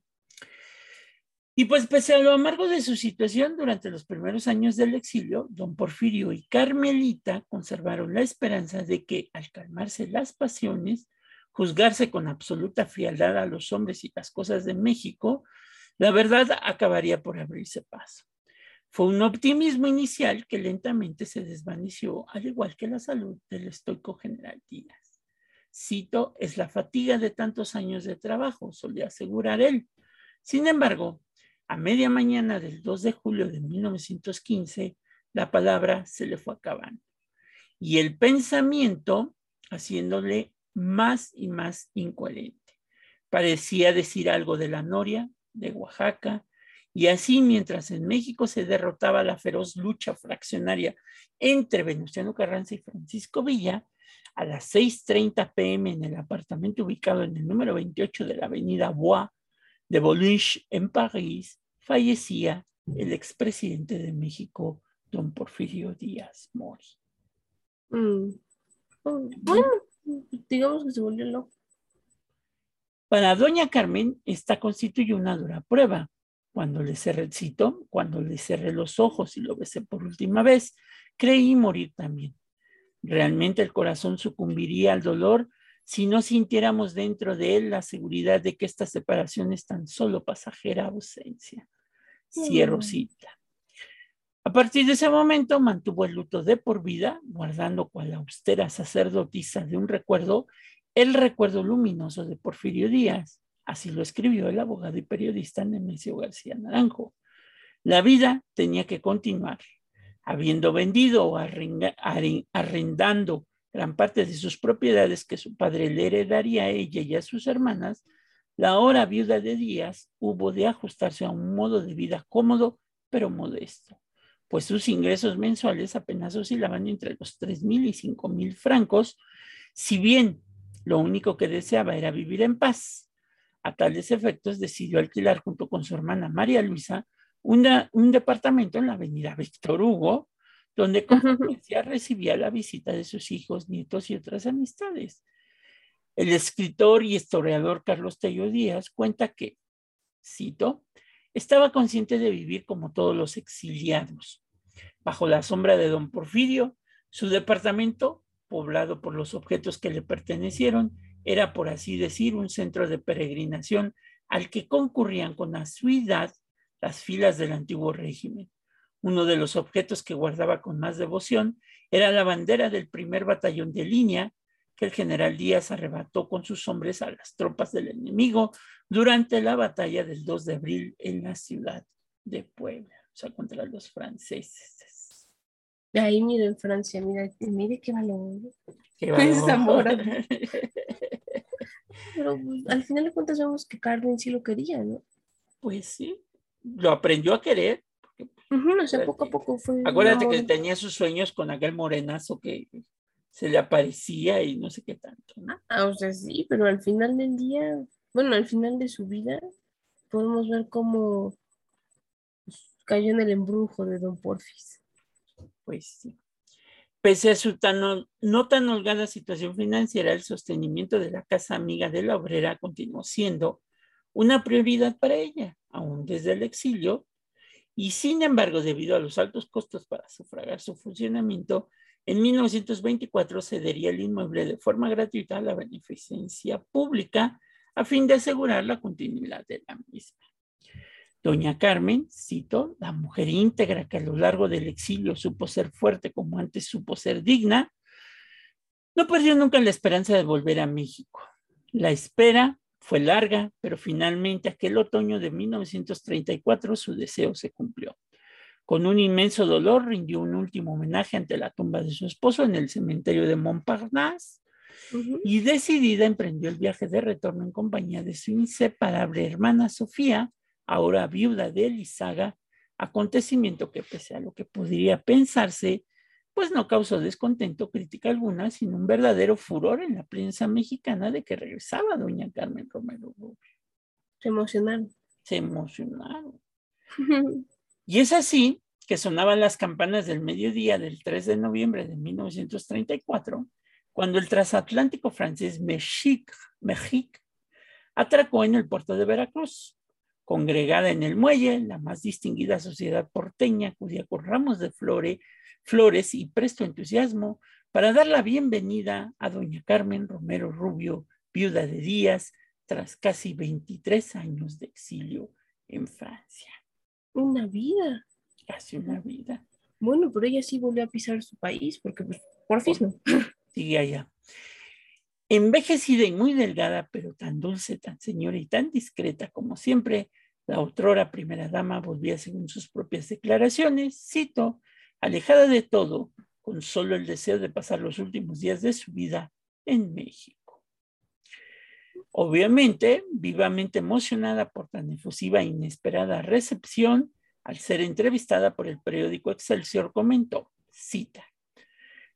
Y pues pese a lo amargo de su situación durante los primeros años del exilio, don Porfirio y Carmelita conservaron la esperanza de que al calmarse las pasiones, juzgarse con absoluta frialdad a los hombres y las cosas de México, la verdad acabaría por abrirse paso. Fue un optimismo inicial que lentamente se desvaneció, al igual que la salud del estoico general Díaz. Cito, es la fatiga de tantos años de trabajo, solía asegurar él. Sin embargo, a media mañana del 2 de julio de 1915, la palabra se le fue acabando. Y el pensamiento haciéndole más y más incoherente. Parecía decir algo de la Noria, de Oaxaca, y así, mientras en México se derrotaba la feroz lucha fraccionaria entre Venustiano Carranza y Francisco Villa, a las 6.30 pm en el apartamento ubicado en el número 28 de la avenida Bois de Boulogne en París, fallecía el expresidente de México, don Porfirio Díaz Mori. Mm. Oh, bueno, digamos que se volvió loco. Para doña Carmen, esta constituye una dura prueba, cuando le cerré el cito, cuando le cerré los ojos y lo besé por última vez, creí morir también. Realmente el corazón sucumbiría al dolor si no sintiéramos dentro de él la seguridad de que esta separación es tan solo pasajera ausencia. Cierro cita. A partir de ese momento mantuvo el luto de por vida, guardando cual austera sacerdotisa de un recuerdo, el recuerdo luminoso de Porfirio Díaz, Así lo escribió el abogado y periodista Nemesio García Naranjo. La vida tenía que continuar. Habiendo vendido o arrendando gran parte de sus propiedades que su padre le heredaría a ella y a sus hermanas, la hora viuda de Díaz hubo de ajustarse a un modo de vida cómodo pero modesto, pues sus ingresos mensuales apenas oscilaban entre los tres mil y cinco mil francos, si bien lo único que deseaba era vivir en paz. A tales efectos, decidió alquilar junto con su hermana María Luisa un departamento en la avenida Víctor Hugo, donde con frecuencia recibía la visita de sus hijos, nietos y otras amistades. El escritor y historiador Carlos Tello Díaz cuenta que, cito, estaba consciente de vivir como todos los exiliados. Bajo la sombra de don Porfirio, su departamento, poblado por los objetos que le pertenecieron, era, por así decir, un centro de peregrinación al que concurrían con asiduidad las filas del antiguo régimen. Uno de los objetos que guardaba con más devoción era la bandera del primer batallón de línea que el general Díaz arrebató con sus hombres a las tropas del enemigo durante la batalla del 2 de abril en la ciudad de Puebla, o sea, contra los franceses. Ahí mire en Francia, mire, mire qué valor. Qué valor. Pero pues, al final de cuentas vemos que Carmen sí lo quería, ¿no? Pues sí, lo aprendió a querer. No sé, poco a poco fue. Acuérdate que tenía sus sueños con aquel morenazo que se le aparecía y no sé qué tanto. Ah, o sea, sí, pero al final del día, bueno, al final de su vida, podemos ver cómo pues, cayó en el embrujo de Don Porfis. Pues sí. Pese a su no tan holgada situación financiera, el sostenimiento de la Casa Amiga de la Obrera continuó siendo una prioridad para ella, aún desde el exilio, y sin embargo, debido a los altos costos para sufragar su funcionamiento, en 1924 cedería el inmueble de forma gratuita a la beneficencia pública a fin de asegurar la continuidad de la misma. Doña Carmen, cito, la mujer íntegra que a lo largo del exilio supo ser fuerte como antes supo ser digna, no perdió nunca la esperanza de volver a México. La espera fue larga, pero finalmente aquel otoño de 1934 su deseo se cumplió. Con un inmenso dolor rindió un último homenaje ante la tumba de su esposo en el cementerio de Montparnasse y decidida emprendió el viaje de retorno en compañía de su inseparable hermana Sofía, ahora viuda de Elizaga, acontecimiento que pese a lo que podría pensarse, pues no causó descontento, crítica alguna, sino un verdadero furor en la prensa mexicana de que regresaba doña Carmen Romero Rubio. Se emocionaron. Se emocionaron. y es así que sonaban las campanas del mediodía del 3 de noviembre de 1934, cuando el transatlántico francés Mexique, Mexique atracó en el puerto de Veracruz congregada en el muelle, la más distinguida sociedad porteña acudía con ramos de flores y presto entusiasmo para dar la bienvenida a doña Carmen Romero Rubio, viuda de Díaz, tras casi 23 años de exilio en Francia. Una vida. Casi una vida. Bueno, pero ella sí volvió a pisar su país, porque pues, por fin no. Sigue allá. Envejecida y muy delgada, pero tan dulce, tan señora y tan discreta como siempre, la otrora primera dama volvía según sus propias declaraciones, cito, alejada de todo, con solo el deseo de pasar los últimos días de su vida en México. Obviamente, vivamente emocionada por tan efusiva e inesperada recepción, al ser entrevistada por el periódico Excelsior, comentó, cita,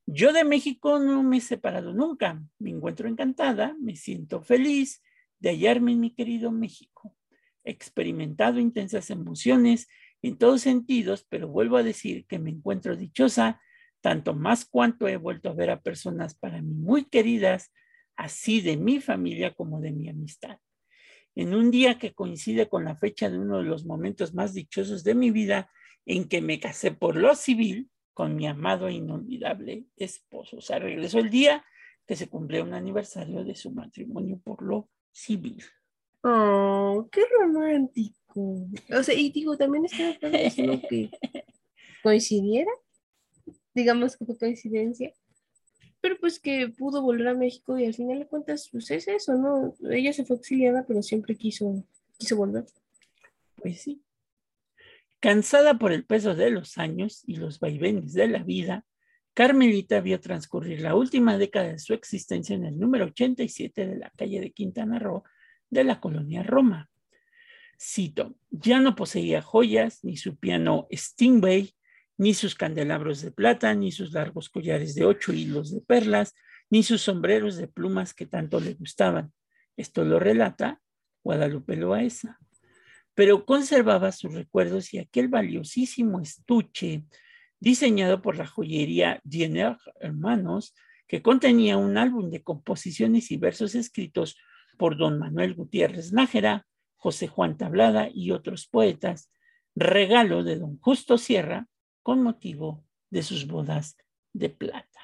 yo de México no me he separado nunca, me encuentro encantada, me siento feliz de hallarme en mi querido México experimentado intensas emociones en todos sentidos, pero vuelvo a decir que me encuentro dichosa, tanto más cuanto he vuelto a ver a personas para mí muy queridas, así de mi familia como de mi amistad. En un día que coincide con la fecha de uno de los momentos más dichosos de mi vida, en que me casé por lo civil con mi amado e inolvidable esposo. O sea, regresó el día que se cumplió un aniversario de su matrimonio por lo civil. Oh, qué romántico. O sea, y digo, también estaba pensando que coincidiera. Digamos que fue coincidencia. Pero pues que pudo volver a México y al final de cuentas, pues es eso, ¿no? Ella se fue exiliada, pero siempre quiso, quiso volver. Pues sí. Cansada por el peso de los años y los vaivenes de la vida, Carmelita vio transcurrir la última década de su existencia en el número 87 de la calle de Quintana Roo de la colonia Roma. Cito, ya no poseía joyas, ni su piano Stingway, ni sus candelabros de plata, ni sus largos collares de ocho hilos de perlas, ni sus sombreros de plumas que tanto le gustaban. Esto lo relata Guadalupe Loaesa. Pero conservaba sus recuerdos y aquel valiosísimo estuche diseñado por la joyería Diener Hermanos, que contenía un álbum de composiciones y versos escritos por don Manuel Gutiérrez Nájera, José Juan Tablada y otros poetas, regalo de don Justo Sierra con motivo de sus bodas de plata.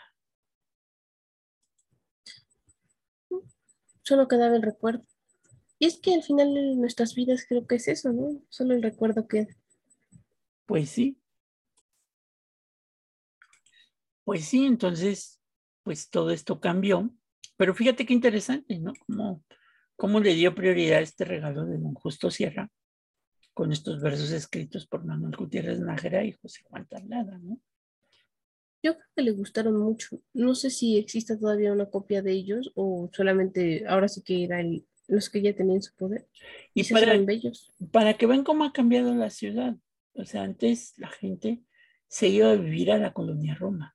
Solo quedaba el recuerdo. Y es que al final de nuestras vidas creo que es eso, ¿no? Solo el recuerdo queda. Pues sí. Pues sí, entonces, pues todo esto cambió. Pero fíjate qué interesante, ¿no? Como cómo le dio prioridad a este regalo de don Justo Sierra con estos versos escritos por Manuel Gutiérrez Nájera y José Juan Tablada, ¿no? Yo creo que le gustaron mucho. No sé si existe todavía una copia de ellos o solamente ahora sí que eran los que ya tenían su poder. Y, para, bellos. para que vean cómo ha cambiado la ciudad. O sea, antes la gente se iba a vivir a la colonia Roma.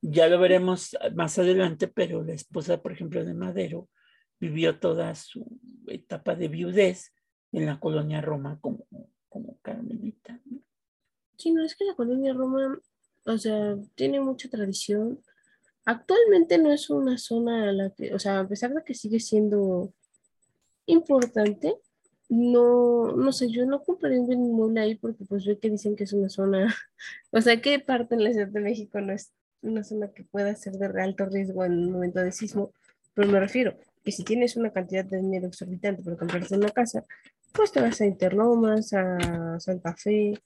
Ya lo veremos más adelante, pero la esposa, por ejemplo, de Madero, vivió toda su etapa de viudez en la colonia Roma como, como Carmelita. Sí, no es que la colonia Roma O sea, tiene mucha tradición. Actualmente no es una zona a la que, o sea, a pesar de que sigue siendo importante, no, no sé, yo no comprendo un inmueble ahí porque pues ve que dicen que es una zona, o sea, ¿qué parte en la Ciudad de México no es una zona que pueda ser de alto riesgo en un momento de sismo? Pero me refiero que si tienes una cantidad de dinero exorbitante para comprarte una casa, pues te vas a Interlomas, a Santa Fe,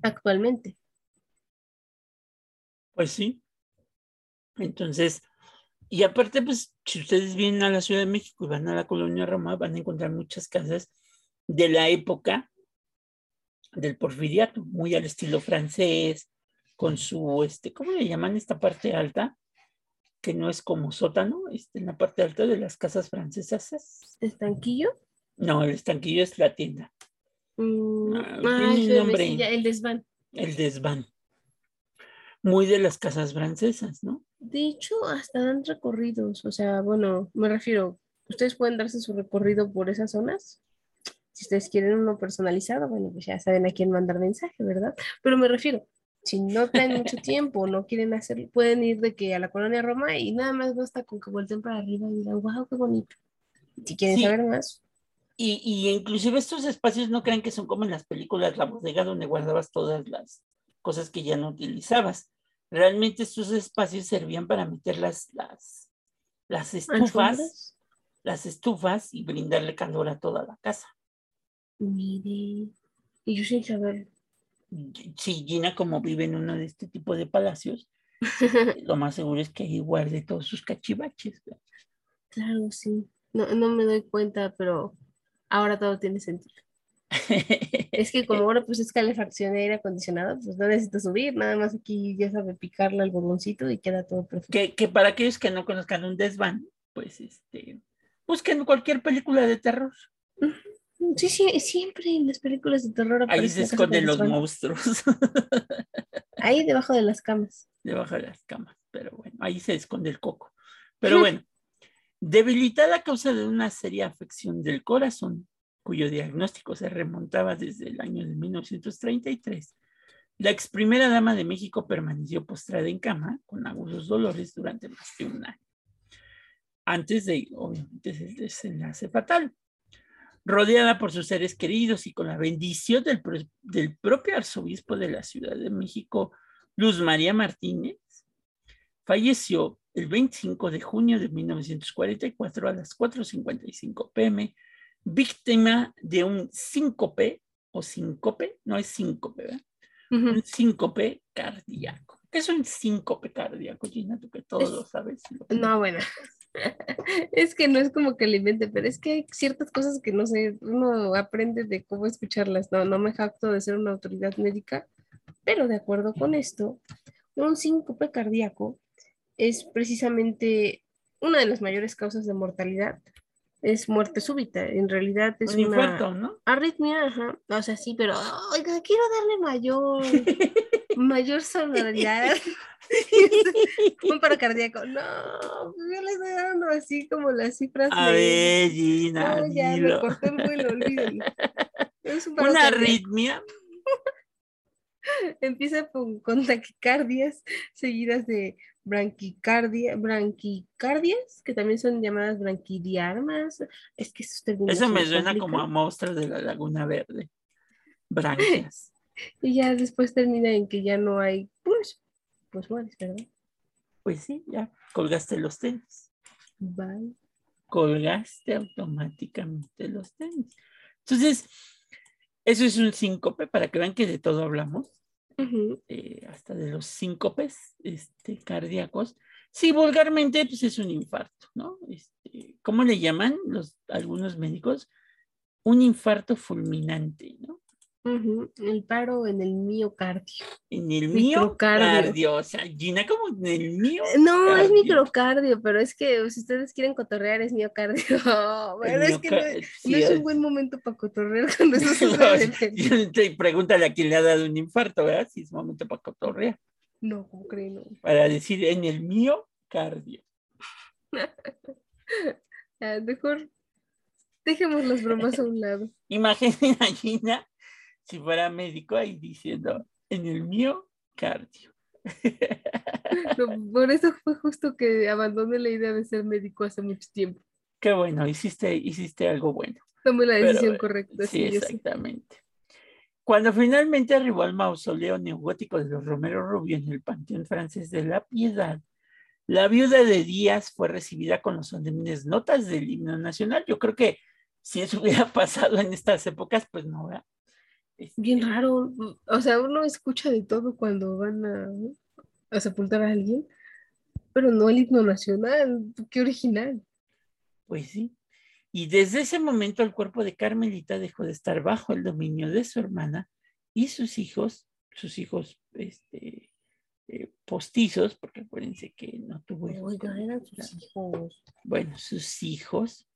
actualmente. Pues sí. Entonces, y aparte, pues, si ustedes vienen a la Ciudad de México y van a la colonia Roma, van a encontrar muchas casas de la época del porfiriato, muy al estilo francés, con su, este, ¿cómo le llaman esta parte alta? Que no es como sótano, este, en la parte alta de las casas francesas. ¿Estanquillo? No, el estanquillo es la tienda. Mm, ah, el desván. El desván. Muy de las casas francesas, ¿no? De hecho, hasta dan recorridos, o sea, bueno, me refiero, ustedes pueden darse su recorrido por esas zonas. Si ustedes quieren uno personalizado, bueno, pues ya saben a quién mandar mensaje, ¿verdad? Pero me refiero, si no tienen mucho tiempo, no quieren hacerlo, pueden ir de que a la colonia Roma y nada más basta con que vuelten para arriba y digan, wow, qué bonito. Si quieren saber más. Y, y inclusive estos espacios no crean que son como en las películas, la bodega donde guardabas todas las cosas que ya no utilizabas Realmente estos espacios servían para meter las, las, las estufas, las estufas y brindarle calor a toda la casa. Mire, y yo sin saber. Sí, Gina, como vive en uno de este tipo de palacios, lo más seguro es que ahí guarde todos sus cachivaches. Claro, sí. No, no me doy cuenta, pero ahora todo tiene sentido. es que como ahora pues es calefacción y aire acondicionado, pues no necesito subir, nada más aquí ya sabe picarle al botoncito y queda todo perfecto. Que, que, para aquellos que no conozcan un desván, pues este, busquen cualquier película de terror. Sí, sí, siempre en las películas de terror Ahí se esconden los monstruos. Ahí debajo de las camas. Debajo de las camas, pero bueno, ahí se esconde el coco. Pero bueno, debilitada a causa de una seria afección del corazón, cuyo diagnóstico se remontaba desde el año de 1933, la ex primera dama de México permaneció postrada en cama con agudos dolores durante más de un año, antes de, obviamente, el desenlace fatal. Rodeada por sus seres queridos y con la bendición del, del propio arzobispo de la Ciudad de México, Luz María Martínez, falleció el 25 de junio de 1944 a las 4.55 pm víctima de un síncope o síncope, no es síncope, ¿verdad? Un síncope cardíaco. ¿Qué es un síncope cardíaco, Gina? Tú que todo lo sabes. No, bueno. es que no es como que lo invente, pero es que hay ciertas cosas que no sé, uno aprende de cómo escucharlas. No, no me jacto de ser una autoridad médica, pero de acuerdo con esto, un síncope cardíaco es precisamente una de las mayores causas de mortalidad es muerte súbita. En realidad es un una ¿no? arritmia, ajá. O sea, sí, pero oiga, quiero darle mayor, mayor sonoridad. un paro cardíaco. No, yo le estoy dando así como las cifras. A ver, Gina. No, ya me corté el vuelo. Es un una arritmia. Empieza con, con taquicardias seguidas de branquicardia, branquicardias, que también son llamadas branquidiarmas. Es que Eso me suena como a monstruos de la Laguna Verde. Branquias. Y ya después termina en que ya no hay pues, Pues mueres, ¿verdad? Pues sí, ya colgaste los tenis. Bye. Colgaste automáticamente los tenis. Entonces, eso es un síncope para que vean que de todo hablamos. Eh, hasta de los síncopes este, cardíacos. Sí, vulgarmente pues es un infarto, ¿no? Este, ¿Cómo le llaman los, algunos médicos? Un infarto fulminante, ¿no? El paro en el miocardio. En el miocardio. O sea, Gina, como en el mío. No, es microcardio, pero es que si ustedes quieren cotorrear, es miocardio. bueno, es que no, es un buen momento para cotorrear cuando eso sucede. pregúntale a quién le ha dado un infarto, ¿verdad? Si es momento para cotorrear. No, ¿cómo creen? No. Para decir en el miocardio. mejor dejemos las bromas a un lado. Imaginen a Gina si fuera médico ahí diciendo, en el mío cardio. por eso fue justo que abandoné la idea de ser médico hace mucho tiempo. Qué bueno, hiciste, hiciste algo bueno. Tomé la decisión correcta. Sí, exactamente. Cuando finalmente arribó al mausoleo neogótico de los Romero Rubio en el Panteón Francés de la Piedad, la viuda de Díaz fue recibida con los solemnes notas del himno nacional. Yo creo que si eso hubiera pasado en estas épocas, pues no, ¿verdad? Bien raro. O sea, uno escucha de todo cuando van a, a sepultar a alguien, pero no el himno nacional. Qué original. Pues sí. Y desde ese momento el cuerpo de Carmelita dejó de estar bajo el dominio de su hermana y sus hijos, sus hijos este, eh, postizos, porque acuérdense que no tuvo hijos. eran sus hijos. Bueno, sus hijos.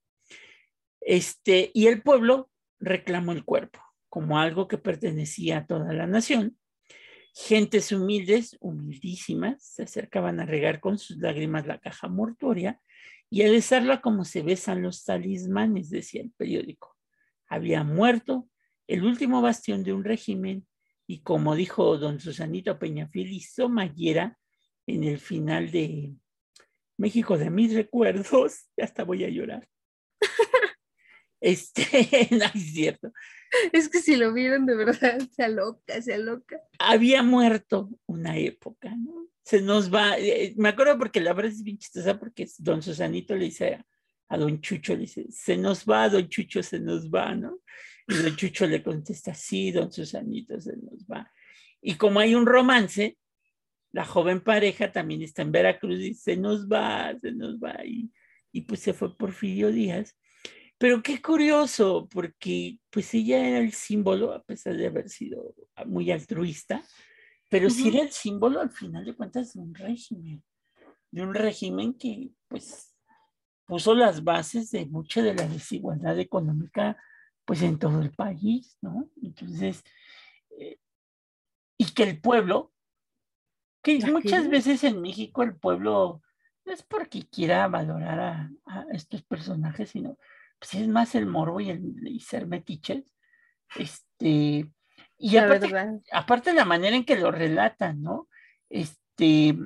Este, y el pueblo reclamó el cuerpo como algo que pertenecía a toda la nación. Gentes humildes, humildísimas, se acercaban a regar con sus lágrimas la caja mortuoria y a besarla como se besan los talismanes, decía el periódico. Había muerto el último bastión de un régimen y como dijo don Susanito Peñafiel, hizo Mayera en el final de México de mis recuerdos, ya hasta voy a llorar. Este, no es cierto. Es que si lo vieron de verdad, se aloca, se aloca. Había muerto una época, ¿no? Se nos va, eh, me acuerdo porque la verdad es bien chistosa porque don Susanito le dice a, don Chucho, le dice, se nos va, don Chucho, se nos va, ¿no? Y don Chucho le contesta, sí, don Susanito, se nos va. Y como hay un romance, la joven pareja también está en Veracruz y se nos va, se nos va. Y, y pues se fue Porfirio Díaz pero qué curioso, porque pues ella era el símbolo, a pesar de haber sido muy altruista, pero sí era el símbolo al final de cuentas de un régimen, de un régimen que pues puso las bases de mucha de la desigualdad económica pues en todo el país, ¿no? Entonces, eh, y que el pueblo, que muchas veces en México el pueblo no es porque quiera valorar a, a estos personajes, sino pues es más el morbo y el ser metiches. Este, y aparte, aparte la manera en que lo relatan, ¿no? Este.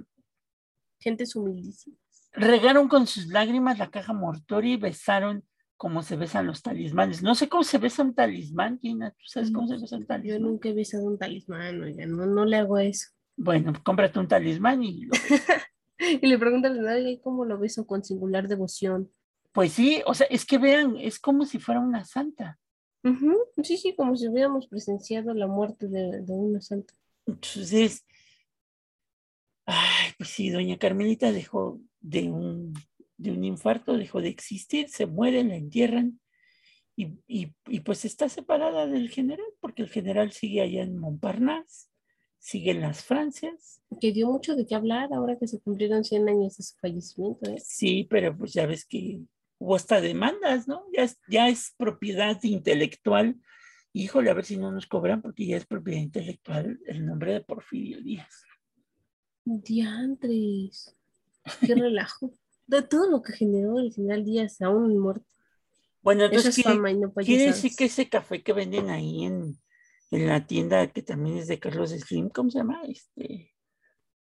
Gente humildísimas. Regaron con sus lágrimas la caja mortuoria y besaron como se besan los talismanes. No sé cómo se besa un talismán, Gina. ¿Tú sabes cómo se besa un talismán? Yo nunca he besado un talismán, oiga, no, no le hago eso. Bueno, cómprate un talismán y lo y le preguntan a nadie cómo lo beso con singular devoción. Pues sí, o sea, es que vean, es como si fuera una santa. Sí, sí, como si hubiéramos presenciado la muerte de, una santa. Entonces, ay, pues sí, doña Carmelita dejó de un, de un infarto, dejó de existir, se muere, la entierran y, y, pues está separada del general, porque el general sigue allá en Montparnasse, sigue en las Francias. Que dio mucho de qué hablar ahora que se cumplieron 100 años de su fallecimiento. ¿eh? Sí, pero pues ya ves que o hasta demandas, ¿no? Ya es, ya es propiedad intelectual. Híjole, a ver si no nos cobran porque ya es propiedad intelectual el nombre de Porfirio Díaz. Diantres, qué relajo. De todo lo que generó el general Díaz aún muerto. Bueno, entonces quiere, decir que ese café que venden ahí en, en, la tienda que también es de Carlos Slim, ¿cómo se llama? Este,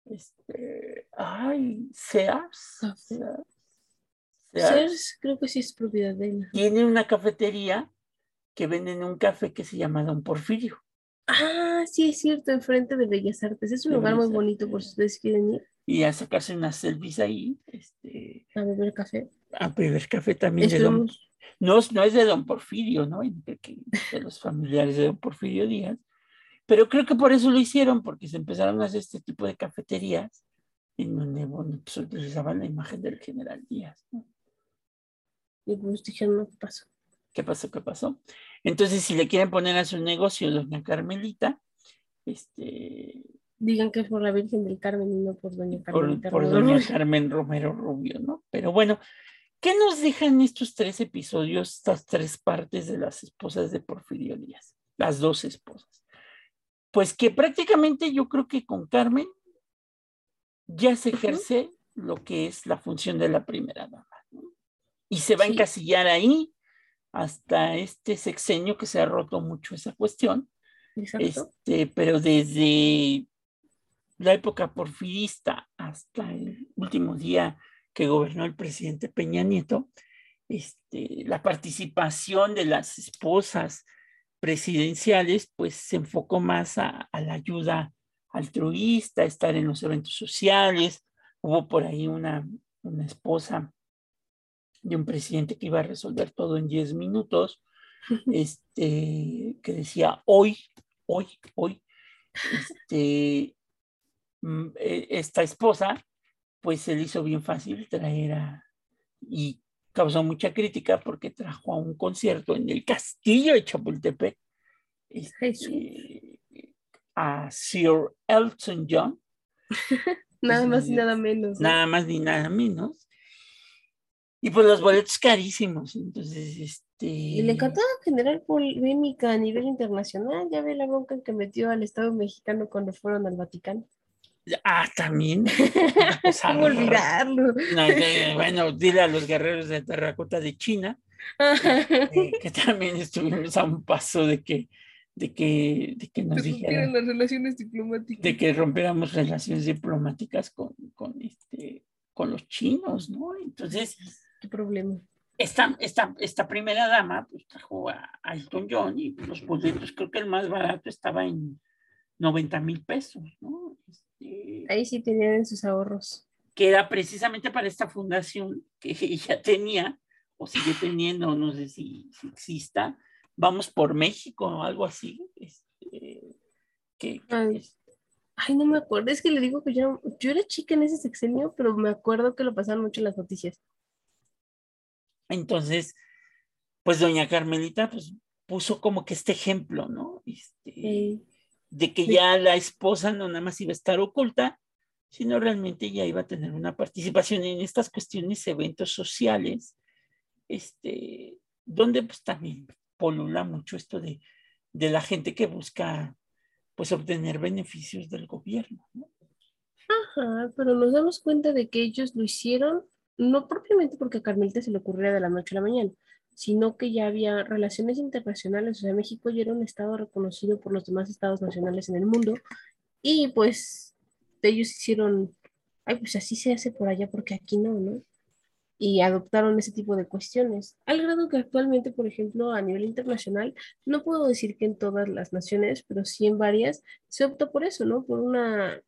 este, ay, Sears. Sears creo que sí es propiedad de él. Tiene una cafetería que venden un café que se llama Don Porfirio. Ah, sí, es cierto, enfrente de Bellas Artes. Es un lugar muy bonito por si ustedes quieren ir. Y a sacarse unas selfies ahí. Este, a beber café. A beber café también de Don... No, no es de Don Porfirio, ¿no? De, de los familiares de Don Porfirio Díaz. Pero creo que por eso lo hicieron, porque se empezaron a hacer este tipo de cafeterías en donde bueno, pues, utilizaban la imagen del general Díaz. ¿no? Y pues dijeron, ¿qué pasó? ¿Qué pasó? ¿Qué pasó? Entonces, si le quieren poner a su negocio doña Carmelita, este... Digan que es por la Virgen del Carmen y no por doña Carmelita. Por, doña Carmen Romero Rubio, ¿no? Pero bueno, ¿qué nos dejan estos tres episodios, estas tres partes de las esposas de Porfirio Díaz? Las dos esposas. Pues que prácticamente yo creo que con Carmen ya se ejerce lo que es la función de la primera dama y se va a encasillar ahí hasta este sexenio que se ha roto mucho esa cuestión. Este, pero desde la época porfirista hasta el último día que gobernó el presidente Peña Nieto, este, la participación de las esposas presidenciales, pues se enfocó más a, la ayuda altruista, a estar en los eventos sociales. Hubo por ahí una, una esposa de un presidente que iba a resolver todo en 10 minutos, este, que decía hoy, hoy, hoy, este, mm, e, esta esposa, pues se le hizo bien fácil traer a, y causó mucha crítica porque trajo a un concierto en el castillo de Chapultepec este, a Sir Elton John. nada más y nada menos. Nada más ni nada menos. Y pues los boletos carísimos. Entonces, este. Y le encantaba generar polémica a nivel internacional. Ya ve la bronca que metió al Estado mexicano cuando fueron al Vaticano. Ah, también. ¿Cómo olvidarlo? bueno, dile a los guerreros de terracota de China eh, que también estuvimos a un paso de que de que, de que nos dijeran las relaciones diplomáticas. De que rompiéramos relaciones diplomáticas con, con, este, con los chinos, ¿no? Entonces. ¿Qué problema? Esta, esta, esta primera dama pues trajo a, a Elton John y los boletos, creo que el más barato estaba en 90 mil pesos, ¿no? Este, Ahí sí tenían sus ahorros. Que era precisamente para esta fundación que ella tenía, o sigue teniendo, no sé si, si exista, Vamos por México o algo así. Este, que, Ay. no me acuerdo, es que le digo que yo, yo era chica en ese sexenio, pero me acuerdo que lo pasaron mucho en las noticias. Entonces, pues doña Carmelita, pues puso como que este ejemplo, ¿no? Este, de que ya la esposa no nada más iba a estar oculta, sino realmente ya iba a tener una participación en estas cuestiones, eventos sociales, este, donde pues también polula mucho esto de, de la gente que busca pues obtener beneficios del gobierno. Ajá, pero nos damos cuenta de que ellos lo hicieron no propiamente porque a Carmelita se le ocurriera de la noche a la mañana, sino que ya había relaciones internacionales, o sea, México ya era un estado reconocido por los demás estados nacionales en el mundo y pues ellos hicieron, ay, pues así se hace por allá porque aquí no, ¿no? Y adoptaron ese tipo de cuestiones, al grado que actualmente, por ejemplo, a nivel internacional, no puedo decir que en todas las naciones, pero sí en varias, se opta por eso, ¿no? Por una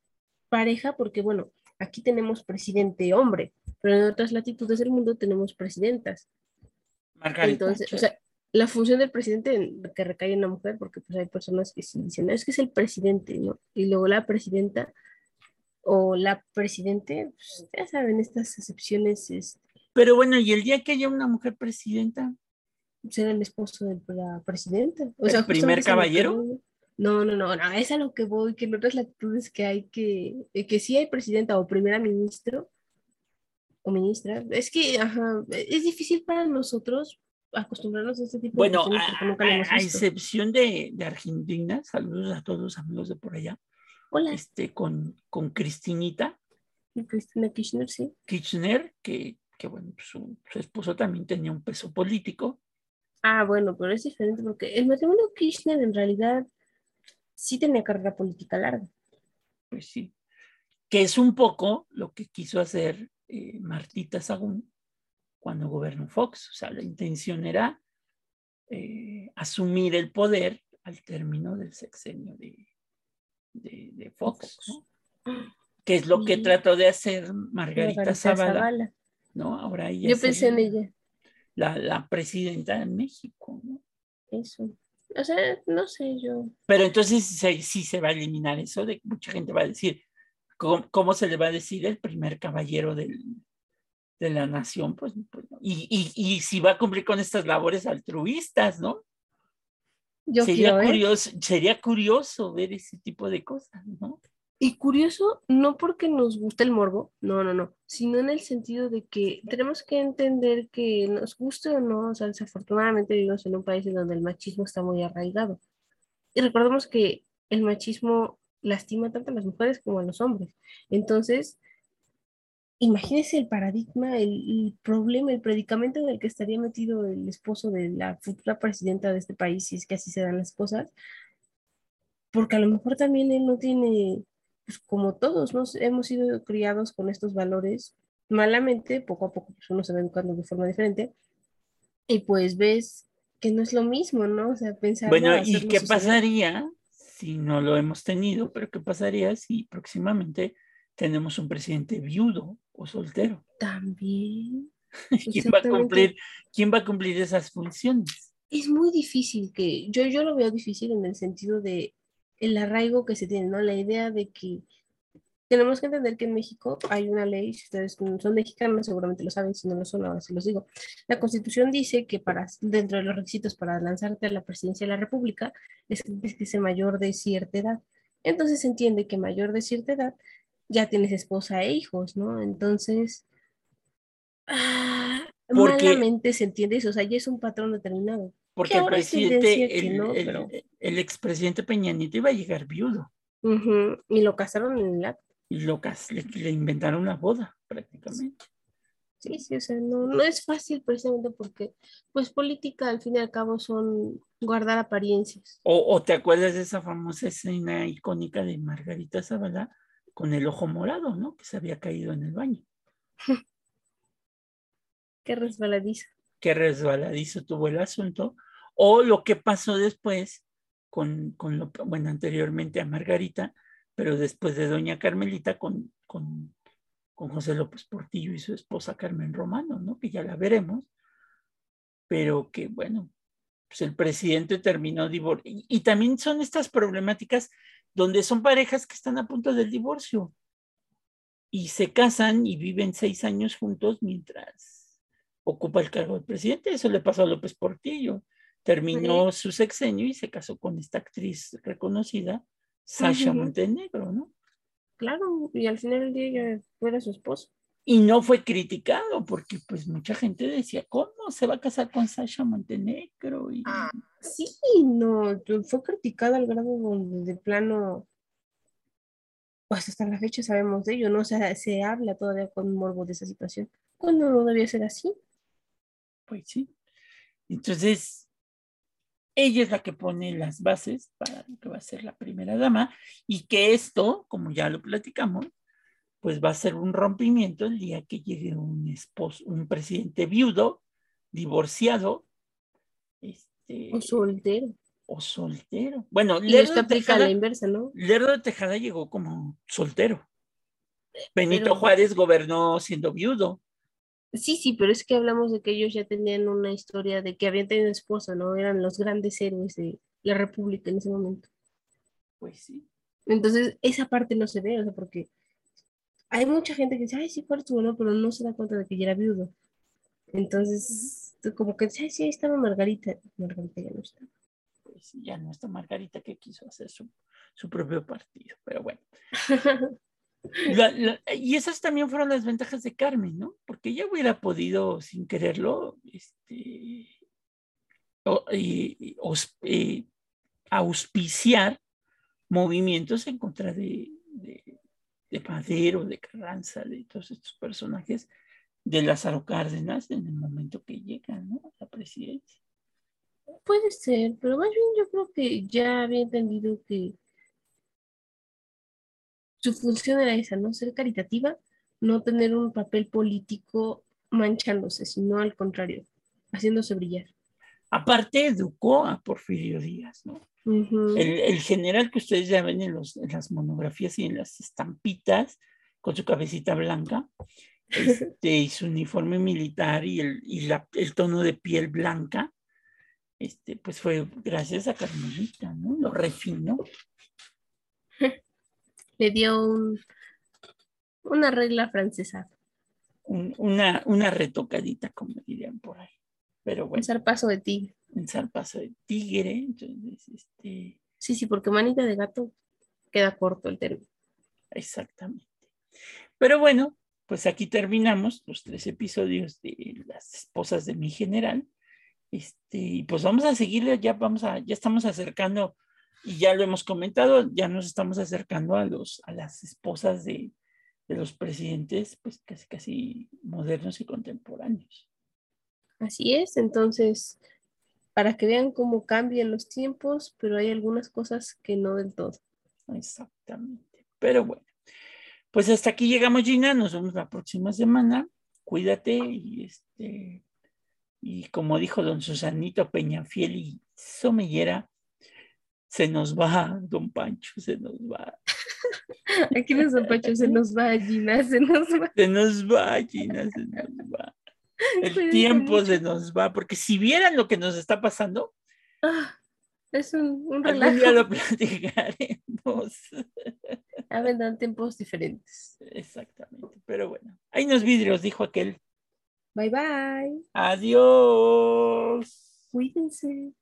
pareja, porque bueno, aquí tenemos presidente hombre, pero en otras latitudes del mundo tenemos presidentas. Entonces, o sea, la función del presidente que recae en la mujer, porque pues hay personas que sí dicen, es que es el presidente, ¿no? Y luego la presidenta o la presidente, pues, ya saben, estas excepciones. Es... Pero bueno, ¿y el día que haya una mujer presidenta? Será el esposo de la presidenta. O ¿El primer caballero? No, no, no, no, es a lo que voy, que en otras latitudes que hay que, que sí hay presidenta o primera ministro, o ministra. Es que es difícil para nosotros acostumbrarnos a este tipo de cosas. Bueno, a, excepción de, de, Argentina, saludos a todos los amigos de por allá. Hola. Este, con, con Cristinita. Cristina Kirchner, sí. Kirchner, que, que bueno, su, su, esposo también tenía un peso político. Ah, bueno, pero es diferente porque el matrimonio Kirchner en realidad sí tenía carrera política larga. Pues sí. Que es un poco lo que quiso hacer eh, Martita Sagún cuando gobernó Fox. O sea, la intención era eh, asumir el poder al término del sexenio de, de, Fox, que es lo que trató de hacer Margarita, Zavala, ¿no? Ahora ella Yo pensé en ella. La, la, presidenta de México, ¿no? Eso. O sea, no sé yo. Pero entonces sí, se va a eliminar eso de que mucha gente va a decir, ¿Cómo, se le va a decir el primer caballero del, de la nación? Pues, pues y, y, y, si va a cumplir con estas labores altruistas, ¿no? Yo sería, curioso, sería curioso ver ese tipo de cosas, ¿no? Y curioso, no porque nos guste el morbo, no, no, no, sino en el sentido de que tenemos que entender que nos guste o no, o sea, desafortunadamente vivimos en un país en donde el machismo está muy arraigado. Y recordemos que el machismo lastima tanto a las mujeres como a los hombres. Entonces, imagínese el paradigma, el, problema, el predicamento en el que estaría metido el esposo de la futura presidenta de este país, si es que así se dan las cosas, porque a lo mejor también él no tiene pues como todos, nos hemos sido criados con estos valores malamente, poco a poco pues, uno se va educando de forma diferente y pues ves que no es lo mismo, ¿no? O sea, pensar... Bueno, ¿y qué pasaría si no lo hemos tenido? Pero ¿qué pasaría si próximamente tenemos un presidente viudo o soltero? También. ¿Quién va a cumplir, quién va a cumplir esas funciones? Es muy difícil que, yo, yo lo veo difícil en el sentido de el arraigo que se tiene, ¿no? La idea de que tenemos que entender que en México hay una ley, si ustedes son mexicanos seguramente lo saben, si no lo son, ahora se los digo. La Constitución dice que para, dentro de los requisitos para lanzarte a la presidencia de la República es que sea mayor de cierta edad. Entonces se entiende que mayor de cierta edad ya tienes esposa e hijos, ¿no? Entonces, ah, malamente se entiende eso, o sea, ya es un patrón determinado. Porque el presidente, el, el, expresidente Peña Nieto iba a llegar viudo. Y lo casaron en el acto. Y lo le, le, inventaron una boda, prácticamente. Sí, sí, o sea, no, no es fácil precisamente porque, pues, política al fin y al cabo son guardar apariencias. O, o te acuerdas de esa famosa escena icónica de Margarita Zavala con el ojo morado, ¿no? Que se había caído en el baño. Qué resbaladizo. Qué resbaladizo tuvo el asunto o lo que pasó después con, con lo, bueno, anteriormente a Margarita, pero después de doña Carmelita con, con, con José López Portillo y su esposa Carmen Romano, ¿no? Que ya la veremos, pero que bueno, pues el presidente terminó divorcio. Y, y, también son estas problemáticas donde son parejas que están a punto del divorcio y se casan y viven seis años juntos mientras ocupa el cargo del presidente. Eso le pasó a López Portillo terminó su sexenio y se casó con esta actriz reconocida, Sasha Montenegro, ¿no? Claro, y al final del día ya fuera su esposo. Y no fue criticado porque pues mucha gente decía, ¿cómo se va a casar con Sasha Montenegro? Y... Ah, sí, no, fue criticado al grado de plano, pues hasta la fecha sabemos de ello, ¿no? O sea, se habla todavía con morbo de esa situación. Cuando no debía ser así. Pues sí. Entonces, ella es la que pone las bases para lo que va a ser la primera dama y que esto, como ya lo platicamos, pues va a ser un rompimiento el día que llegue un esposo, un presidente viudo, divorciado, este, o soltero. O soltero. Bueno, Lerdo de Tejada, la inversa, ¿no? Lerdo de Tejada llegó como soltero. Benito Juárez gobernó siendo viudo. Sí, sí, pero es que hablamos de que ellos ya tenían una historia de que habían tenido esposa, ¿no? Eran los grandes héroes de la República en ese momento. Pues sí. Entonces, esa parte no se ve, o sea, porque hay mucha gente que dice, ay, sí, fue bueno, pero no se da cuenta de que ya era viudo. Entonces, como que dice, ay, sí, ahí estaba Margarita. Margarita ya no está. Pues ya no está Margarita que quiso hacer su, su propio partido, pero bueno. y esas también fueron las ventajas de Carmen, ¿no? Porque ella hubiera podido, sin quererlo, este, auspiciar movimientos en contra de, de, de de Carranza, de todos estos personajes de Lázaro Cárdenas en el momento que llegan ¿no? a la presidencia. Puede ser, pero más bien yo creo que ya había entendido que su función era esa, ¿no? Ser caritativa, no tener un papel político manchándose, sino al contrario, haciéndose brillar. Aparte educó a Porfirio Díaz, ¿no? el, general que ustedes ya ven en, los, en, las monografías y en las estampitas, con su cabecita blanca, este, y su uniforme militar y, el, y la, el tono de piel blanca, este, pues fue gracias a Carmelita, ¿no? Lo refinó. Le dio un, una regla francesa. una, una retocadita, como dirían por ahí. Pero bueno. Un zarpazo de tigre. Un zarpazo de tigre. Entonces, este. Sí, sí, porque manita de gato queda corto el término. Exactamente. Pero bueno, pues aquí terminamos los tres episodios de las esposas de mi general. Este, y pues vamos a seguirle, ya vamos a, ya estamos acercando y ya lo hemos comentado, ya nos estamos acercando a, los, a las esposas de, de los presidentes, pues casi, casi modernos y contemporáneos. Así es, entonces, para que vean cómo cambian los tiempos, pero hay algunas cosas que no del todo. Exactamente. Pero bueno, pues hasta aquí llegamos, Gina. Nos vemos la próxima semana. Cuídate y este. Y como dijo don Susanito Peñafiel y Somellera, se nos va, don Pancho, se nos va. Aquí no es don Pancho, se nos va, Gina, se nos va. Se nos va, Gina, se nos va. El tiempo se nos va, porque si vieran lo que nos está pasando, ah, es un, un algún relajo. día lo platicaremos. Vendrán tiempos diferentes. Exactamente, pero bueno, hay unos vidrios, dijo aquel. Bye bye. Adiós. Cuídense.